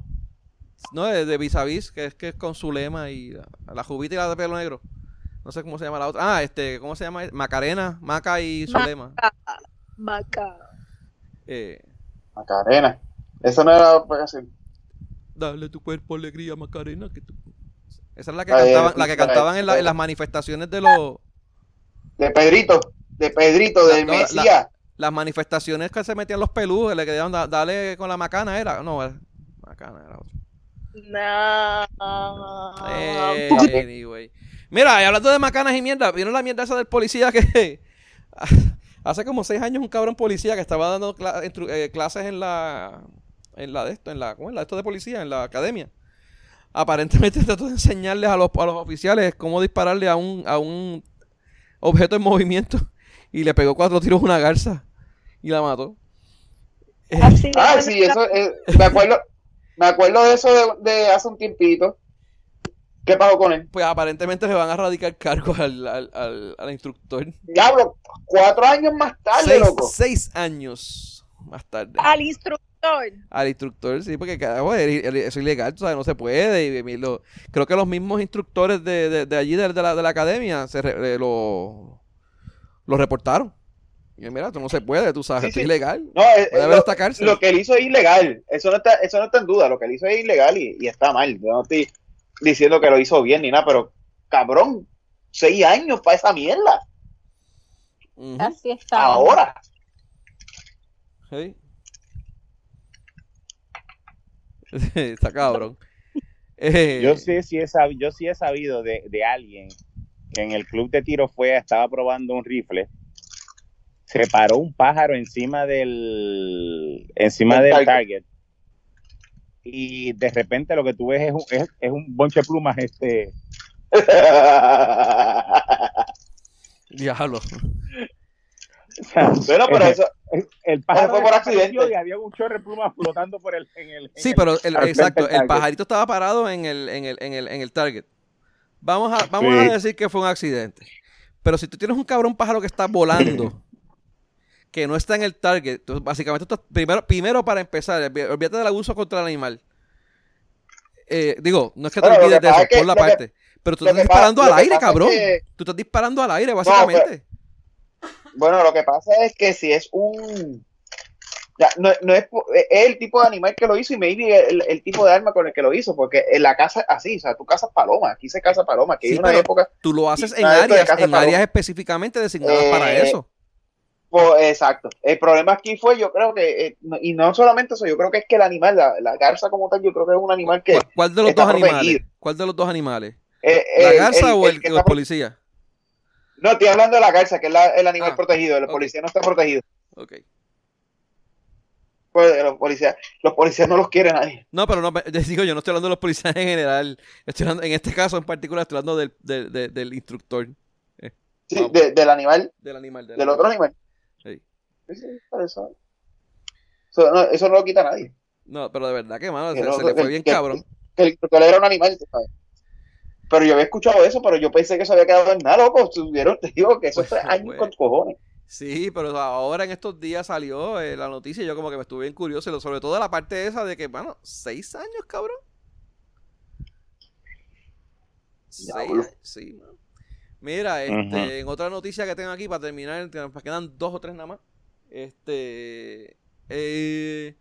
No, de, de vis a vis, que es que es con Zulema y la, la Jubita y la de pelo negro. No sé cómo se llama la otra. Ah, este, ¿cómo se llama? Macarena, Maca y Ma- Zulema. Maca. Eh, Macarena. Eso no era pues, así. Dale tu cuerpo alegría, Macarena. Que tú... Esa es la que Ay, cantaban, la que cantaban en, la- las manifestaciones de los... De Pedrito, de Pedrito, La- del no, la- Mesías. Las manifestaciones que se metían los peludos, le quedaban da- dale con la macana, era. No, era- macana era otra. No. Eh, anyway. Mira, y hablando de macanas y mierda, ¿vieron la mierda esa del policía que [laughs] hace como seis años un cabrón policía que estaba dando eh, clases en la en la de esto, en la, ¿cómo es? La de esto de policía, en la academia. Aparentemente trató de enseñarles a los, a los oficiales cómo dispararle a un, a un objeto en movimiento [laughs] y le pegó cuatro tiros a una garza y la mató. Ah, sí, eso, eh, me acuerdo, me acuerdo de eso de, de hace un tiempito. ¿Qué pasó con él? Pues aparentemente le van a radicar cargos al, al, al, al instructor. Diablo, cuatro años más tarde, seis, loco. seis años más tarde. Al instructor. Al instructor, sí, porque carajo, eso es ilegal, tú sabes, no se puede. Y, y lo- creo que los mismos instructores de, de, de allí, de, de la, de la academia, se re- eh, lo, lo reportaron. Y mira, esto no se puede, tú sabes, Sí, esto es ilegal. No, eh, Puede haber lo, esta cárcel. lo que él hizo es ilegal. Eso no está, eso no está en duda. Lo que él hizo es ilegal y, y está mal. Yo no estoy diciendo que lo hizo bien ni nada, pero cabrón, seis años para esa mierda. Así está. Ahora. sí. [laughs] Está cabrón. Eh, Yo sí, sí he sabido, yo sí he sabido de, de alguien que en el club de tiro fue, estaba probando un rifle, se paró un pájaro encima del encima Del del target. target. Y de repente lo que tú ves es un, es, es un bonche de plumas este [laughs] Diablo. o sea, bueno, pero eso, el, el pájaro fue por accidente. y había un chorro de plumas flotando por el en el en Sí, pero el, exacto, el target. pajarito estaba parado en el, en el, en el, en el target. Vamos a, vamos Sí. a decir que fue un accidente. Pero si tú tienes un cabrón pájaro que está volando, [clears throat] que no está en el target, básicamente tú estás, primero, primero para empezar, olvídate del abuso contra el animal. eh, digo, no es que te Bueno, olvides de eso, es por la que- parte. pero tú estás disparando pasa- al aire, es cabrón. que- Tú estás disparando al aire, básicamente. Bueno, lo que pasa es que si es un. ya, no, no es, es el tipo de animal que lo hizo y maybe el, el tipo de arma con el que lo hizo, porque en la casa así, o sea, tú cazas palomas, aquí se caza paloma, que Sí, hay una época, Tú lo haces en áreas, en áreas específicamente designadas Eh, para eso. Pues, exacto. El problema aquí fue, yo creo que, eh, y no solamente eso, yo creo que es que el animal, la, la garza como tal, yo creo que es un animal que. ¿Cuál, cuál de los dos animales? protegido. ¿Cuál de los dos animales? eh, ¿La el- garza o el, o está el policía? No, estoy hablando de la garza, que es la- el animal Ah, protegido, el ok. policía no está protegido. Ok. Pues, los policías, los policías no los quiere nadie. No, pero no, [laughs] digo, yo no estoy hablando de los policías en general. Estoy hablando, en este caso en particular, estoy hablando del, del, del- del instructor, Sí, Vamos. de- del animal, del animal. del otro animal. Eso. No, eso no lo quita nadie. No, pero de verdad que, mano, Que se, no- se le fue bien que- cabrón. Que el instructor era un animal, sabes. Pero yo había escuchado eso, pero yo pensé que eso había quedado en nada, loco. Estuvieron, te digo que eso [laughs] Pues, fue años pues. con cojones. Sí, pero ahora en estos días salió eh, la noticia y yo como que me estuve bien curioso, sobre todo la parte esa de que, bueno, seis años, cabrón. Seis años, sí, mano. Mira, este, en otra noticia que tengo aquí para terminar, nos quedan dos o tres nada más. Este, eh,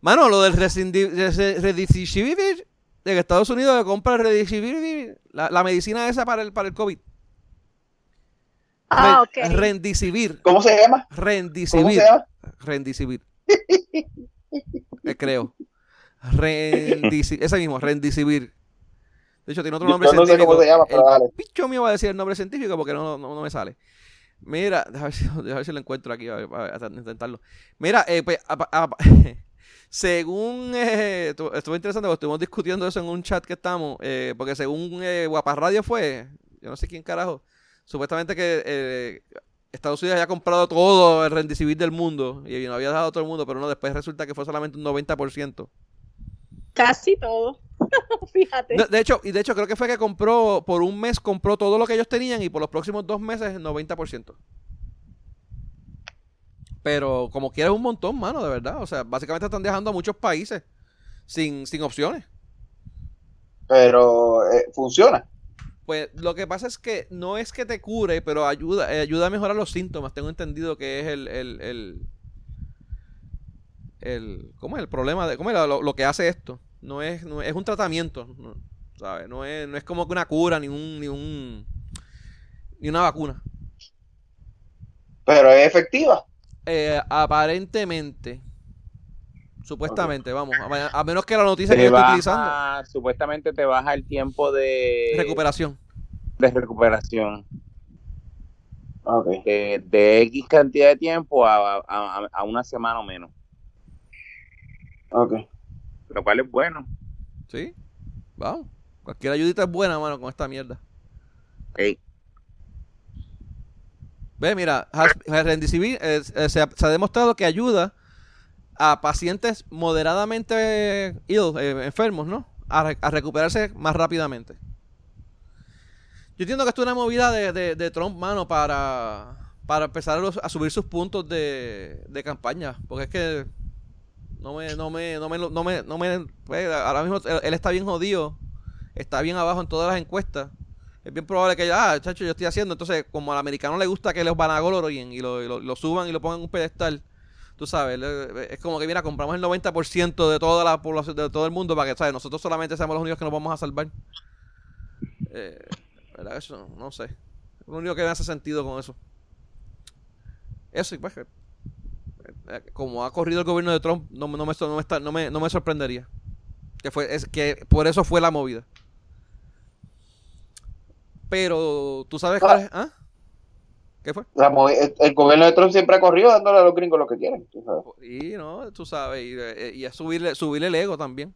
mano, lo del Redisivir de que Estados Unidos compra Redisivir, la, la medicina esa para el, para el COVID. Ah, Re- ok. Rendicivir. ¿Cómo se llama? ¿Cómo Rendicivir. se llama? Rendicivir. Eh, creo. Rendicivir. Ese mismo, Rendicivir. De hecho, tiene otro Yo nombre no sé científico. cómo se llama, pero el dale. picho mío va a decir el nombre científico porque no, no, no me sale. Mira, [laughs] déjame ver si, déjame ver si lo encuentro aquí, a ver, a ver, a intentarlo. Mira, eh, pues, a- a- [laughs] según, eh, tu- estuvo interesante porque estuvimos discutiendo eso en un chat que estamos, eh, porque según eh, Guapas Radio fue, yo no sé quién carajo, supuestamente que eh, Estados Unidos había comprado todo el rendicivir del mundo y no había dado a todo el mundo, pero no, después resulta que fue solamente un 90%. Casi todo. [laughs] Fíjate. De, de hecho, y de hecho creo que fue que compró, por un mes compró todo lo que ellos tenían y por los próximos dos meses el 90%. Pero como quieres un montón, mano, de verdad. O sea, básicamente están dejando a muchos países sin, sin opciones. Pero eh, funciona. Pues lo que pasa es que no es que te cure, pero ayuda, eh, ayuda a mejorar los síntomas. Tengo entendido que es el, el, el, el- ¿cómo es el problema de, cómo es lo, lo que hace esto? No es, no es, un tratamiento, no, ¿sabes? No es, no es como que una cura ni un, ni un, ni una vacuna. Pero es efectiva. Eh, aparentemente, supuestamente, vamos, a, a menos que la noticia que yo estoy utilizando, supuestamente te baja el tiempo de recuperación. de recuperación de, de X cantidad de tiempo a, a- a- a una semana o menos, Ok. Lo cual es bueno. ¿Sí? Vamos. Cualquier ayudita es buena, mano, con esta mierda. Ok. Ve, mira, Remdesivir eh, eh, se, ha, se ha demostrado que ayuda a pacientes moderadamente ill, eh, enfermos, ¿no? A, a recuperarse más rápidamente. Yo entiendo que esto es una movida de, de- de Trump, mano, para, para empezar a, los- a subir sus puntos de, de campaña. Porque es que no me, no me, no me, no me, no me- pues, ahora mismo él, está bien jodido, está bien abajo en todas las encuestas. Es bien probable que, ah, chacho, yo estoy haciendo. Entonces, como al americano le gusta que los vanaglorien y lo, y lo, lo suban y lo pongan en un pedestal, tú sabes, es como que, mira, compramos el 90% de toda la población, de todo el mundo para que, ¿sabes? Nosotros solamente seamos los únicos que nos vamos a salvar. Eh, ¿Verdad? Eso, no sé. Es lo único que me hace sentido con eso. Eso, y pues, como ha corrido el gobierno de Trump, no, me- no, me, no, me, está- no, me, no me sorprendería. Que, fue, es, que por eso fue la movida. Pero, ¿tú sabes cuál es? ¿Ah? ¿Qué fue? La el, el gobierno de Trump siempre ha corrido dándole a los gringos lo que quieren. tú sabes. Y no, tú sabes, y, eh, y es subirle, subirle el ego también.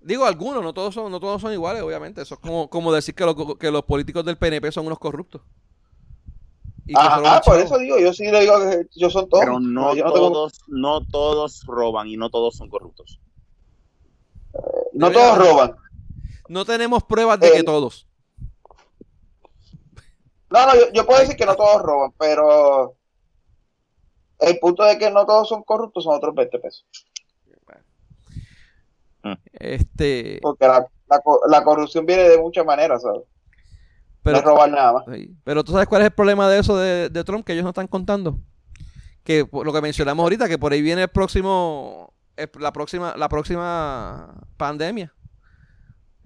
Digo algunos, no todos son, no todos son iguales, obviamente. Eso es como, como decir que, los- que los políticos del PNP son unos corruptos. Y que Ajá, fueron ah, por eso digo, yo sí le digo que yo son todos. Pero no tengo- todos, no todos roban y no todos son corruptos. no todos roban. No tenemos pruebas de Eh, que todos. No, no, yo, yo puedo decir que no todos roban, pero el punto de que no todos son corruptos son otros 20 pesos. Este, Porque la, la corrupción viene de muchas maneras, ¿sabes? Pero, no robar nada más. sí, pero tú sabes cuál es el problema de eso de, de Trump que ellos no están contando. Que lo que mencionamos ahorita, que por ahí viene el próximo, la próxima, la próxima pandemia.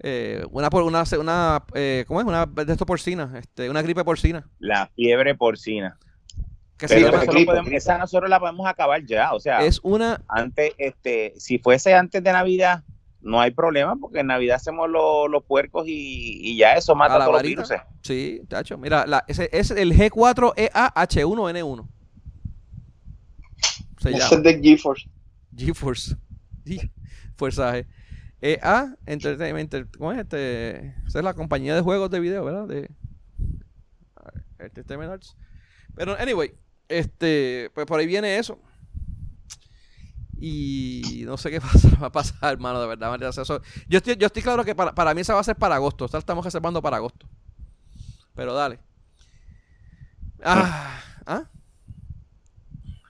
Eh, una por una, una eh, ¿cómo es? Una de esto porcina, este, una gripe porcina. La fiebre porcina. Que Pero podemos- gripe. esa nosotros la podemos acabar ya. O sea, es una antes, este, si fuese antes de Navidad, no hay problema, porque en Navidad hacemos lo- los puercos y, y ya eso A mata la todos los virus. Sí, tacho. Mira, la, ese es el E G4EAH1N1. Se Ese llama es de GeForce. GeForce. G- [laughs] Fuerza G. EA Entertainment. ¿Cómo es este? Esa es la compañía de juegos de video, ¿verdad? De Entertainment Arts. Pero, anyway, este, pues por ahí viene eso. Y no sé qué [laughs] va a pasar, hermano, de verdad. Yo, estoy, claro que para, mí esa va a ser para agosto. O sea, estamos reservando para agosto. Pero dale. Ah, ¿ah?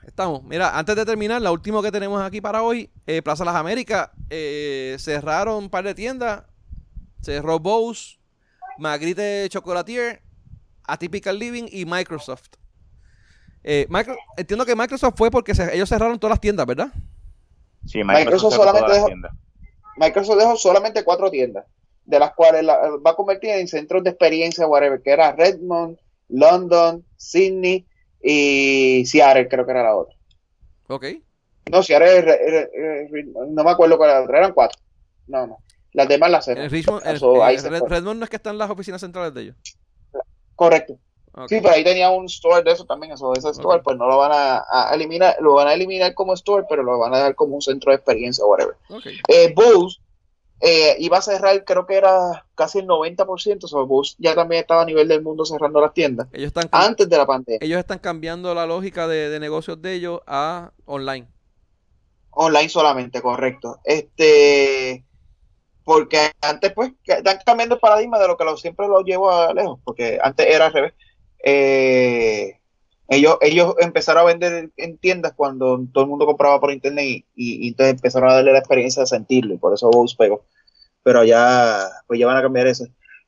Estamos. Mira, antes de terminar, la última que tenemos aquí para hoy, eh, Plaza Las Américas, eh, cerraron un par de tiendas. Cerró Bose, Magritte Chocolatier, Atypical Living y Microsoft. Eh, entiendo que Microsoft fue porque ellos cerraron todas las tiendas, ¿verdad? Sí, Microsoft solamente dejó-. Microsoft dejó solamente cuatro tiendas, de las cuales la- va a convertir en centros de experiencia, whatever, que era Redmond, London, Sydney y Seattle, creo que era la otra. Ok. No, Seattle, es re- re- re- no me acuerdo cuál era la otra, eran cuatro. No, no. Las demás las fue. Redmond no es que están las oficinas centrales de ellos. Correcto. Sí, pero ahí tenía un store de eso también, eso, ese store, pues no lo van a, a eliminar, lo van a eliminar como store, pero lo van a dar como un centro de experiencia, whatever. Ok. Eh, Bose eh, iba a cerrar, creo que era casi el 90%, o sea, Bose ya también estaba a nivel del mundo cerrando las tiendas Ellos están, antes de la pandemia. ellos están cambiando la lógica de, de negocios de ellos a online. Online solamente, correcto. Este, porque antes, pues, están cambiando el paradigma de lo que lo, siempre lo llevo a lejos, porque antes era al revés. Eh, ellos, ellos empezaron a vender en tiendas cuando todo el mundo compraba por internet y, y- y entonces empezaron a darle la experiencia de sentirlo, y por eso Bose pegó. Pero ya, pues ya van a cambiar eso.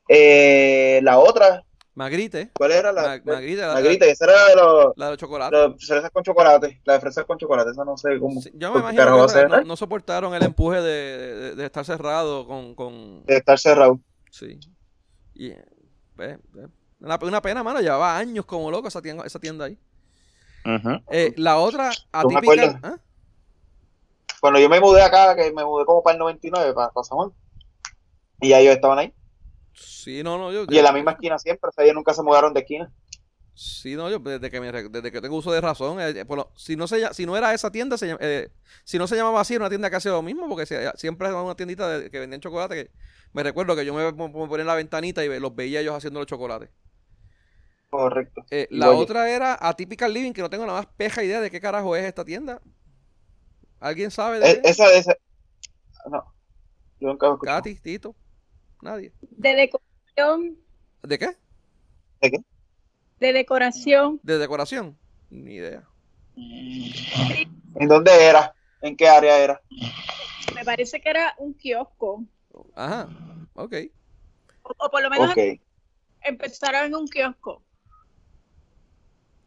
Eh, la otra, Magritte, ¿cuál era la? Mag- Magritte, la, la grita, esa era de los, la de chocolate. los fresas con chocolate, la de fresas con chocolate, esa no sé cómo. Sí, yo me imagino que ser, no, ¿eh? no soportaron el empuje de, de- de estar cerrado con, con de estar cerrado. sí. Y, eh, eh, una, una pena, mano, llevaba años como loco esa tienda, esa tienda ahí. Ujú. Eh, la otra atípica. ¿ah? Cuando yo me mudé acá, que me mudé como para el 99, para, para San Juan, y ya ellos estaban ahí. Sí, no, no, yo Y en la misma esquina siempre, o sea, ellos nunca se mudaron de esquina. Sí, no, yo desde que, me desde que tengo uso de razón, eh, por lo- si, no se, si no era esa tienda, se eh, si no se llamaba así, era una tienda que hacía lo mismo, porque si- siempre era una tiendita de- que vendían chocolate, que me recuerdo que yo me, me ponía en la ventanita y los veía ellos haciendo los chocolates. Correcto. Eh, la oye. otra era Atypical Living, que no tengo la más peja idea de qué carajo es esta tienda. ¿Alguien sabe de E- qué? esa de esa. No. Yo nunca lo. Katy, Tito, nadie. De decoración, ¿De qué? de decoración. ¿De decoración? Ni idea. ¿En dónde era? ¿En qué área era? Me parece que era un kiosco. Ajá, ok. O, o por lo menos Ok. empezaron en un kiosco.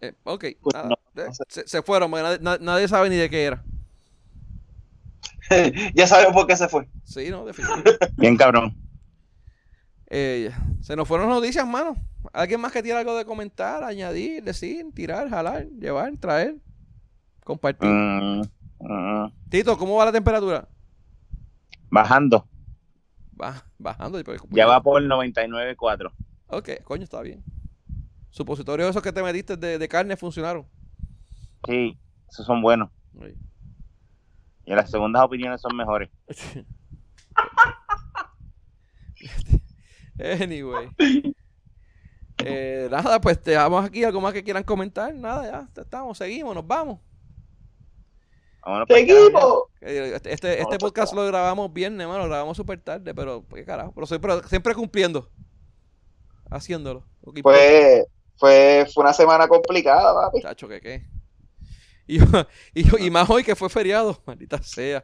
Eh, ok, Pues nada, no, eh, no sé. se, se fueron, porque nadie, na- nadie sabe ni de qué era. [laughs] ya sabemos por qué se fue. Sí, no, definitivamente. [laughs] Bien cabrón. Eh, se nos fueron las noticias, mano. ¿Alguien más que tiene algo de comentar, añadir, decir, tirar, jalar, llevar, traer, compartir? Mm, mm, Tito, ¿cómo va la temperatura? bajando. Va, bajando. pues, Ya va por 99.4. Ok, coño, está bien. Supositorios esos que te metiste de, de carne funcionaron. Sí, esos son buenos. Ay. Y las segundas opiniones son mejores. [laughs] anyway. Eh, nada, pues te dejamos aquí. ¿Algo más que quieran comentar? Nada, ya estamos, seguimos, nos vamos. Vámonos ¡Seguimos! Eh, Este, este, este podcast lo grabamos viernes, mano, lo grabamos súper tarde, pero qué carajo. Pero siempre, siempre cumpliendo. Haciéndolo. Importa. Fue, fue, una semana complicada, papi. Chacho, que qué. [laughs] Y, y, y más hoy que fue feriado, [laughs] maldita sea.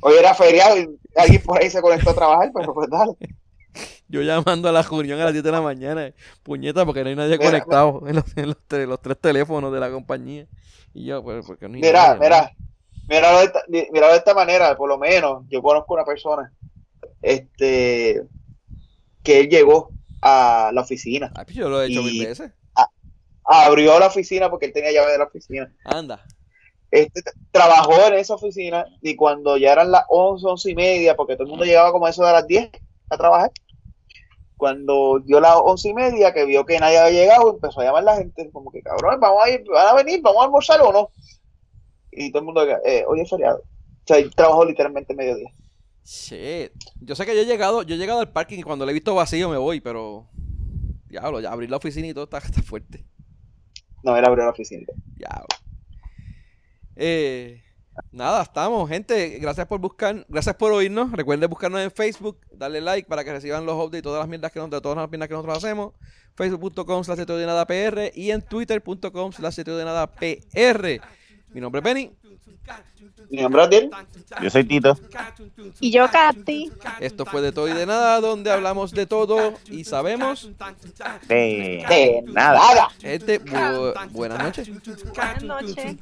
Hoy era feriado y alguien por ahí se conectó a trabajar, pero pues dale. [laughs] Yo llamando a la reunión a las 10 de la mañana, puñeta, porque no hay nadie Mira, conectado en, los, en los tres, los tres teléfonos de la compañía. Y yo, pues, porque no hay Mira, nadie, mira, míralo de, esta, míralo de esta manera, por lo menos yo conozco una persona este que él llegó a la oficina, Ay, pues yo lo he hecho Y- mil veces. abrió la oficina porque él tenía llave de la oficina. Anda. Este trabajó en esa oficina y cuando ya eran las 11, 11 y media, porque todo el mundo llegaba como eso de las 10 a trabajar, cuando dio las 11 y media, que vio que nadie había llegado, empezó a llamar a la gente, como que cabrón, vamos a ir, van a venir, vamos a almorzar o no. Y todo el mundo, eh, hoy es feriado. O sea, él trabajó literalmente mediodía. Shit. Yo sé que yo he llegado, yo he llegado al parking y cuando lo he visto vacío me voy, pero. Diablo, ya abrir la oficina y todo está, [laughs] está fuerte. No, él abrió la oficina. Diablo. Eh, nada, estamos, gente. Gracias por buscar, gracias por oírnos. Recuerden buscarnos en Facebook, darle like para que reciban los updates y todas las mierdas que, nos- de todas las mierdas que nosotros hacemos. Facebook.com slash de nada PR y en Twitter.com slash de nada PR. Mi nombre es Benny. Mi nombre es Adiel. Yo soy Tito. Y yo, Katy. Esto fue de todo y de nada, donde hablamos de todo y sabemos. De De nada. Gente, bu- buenas noches. Buenas noches. noches.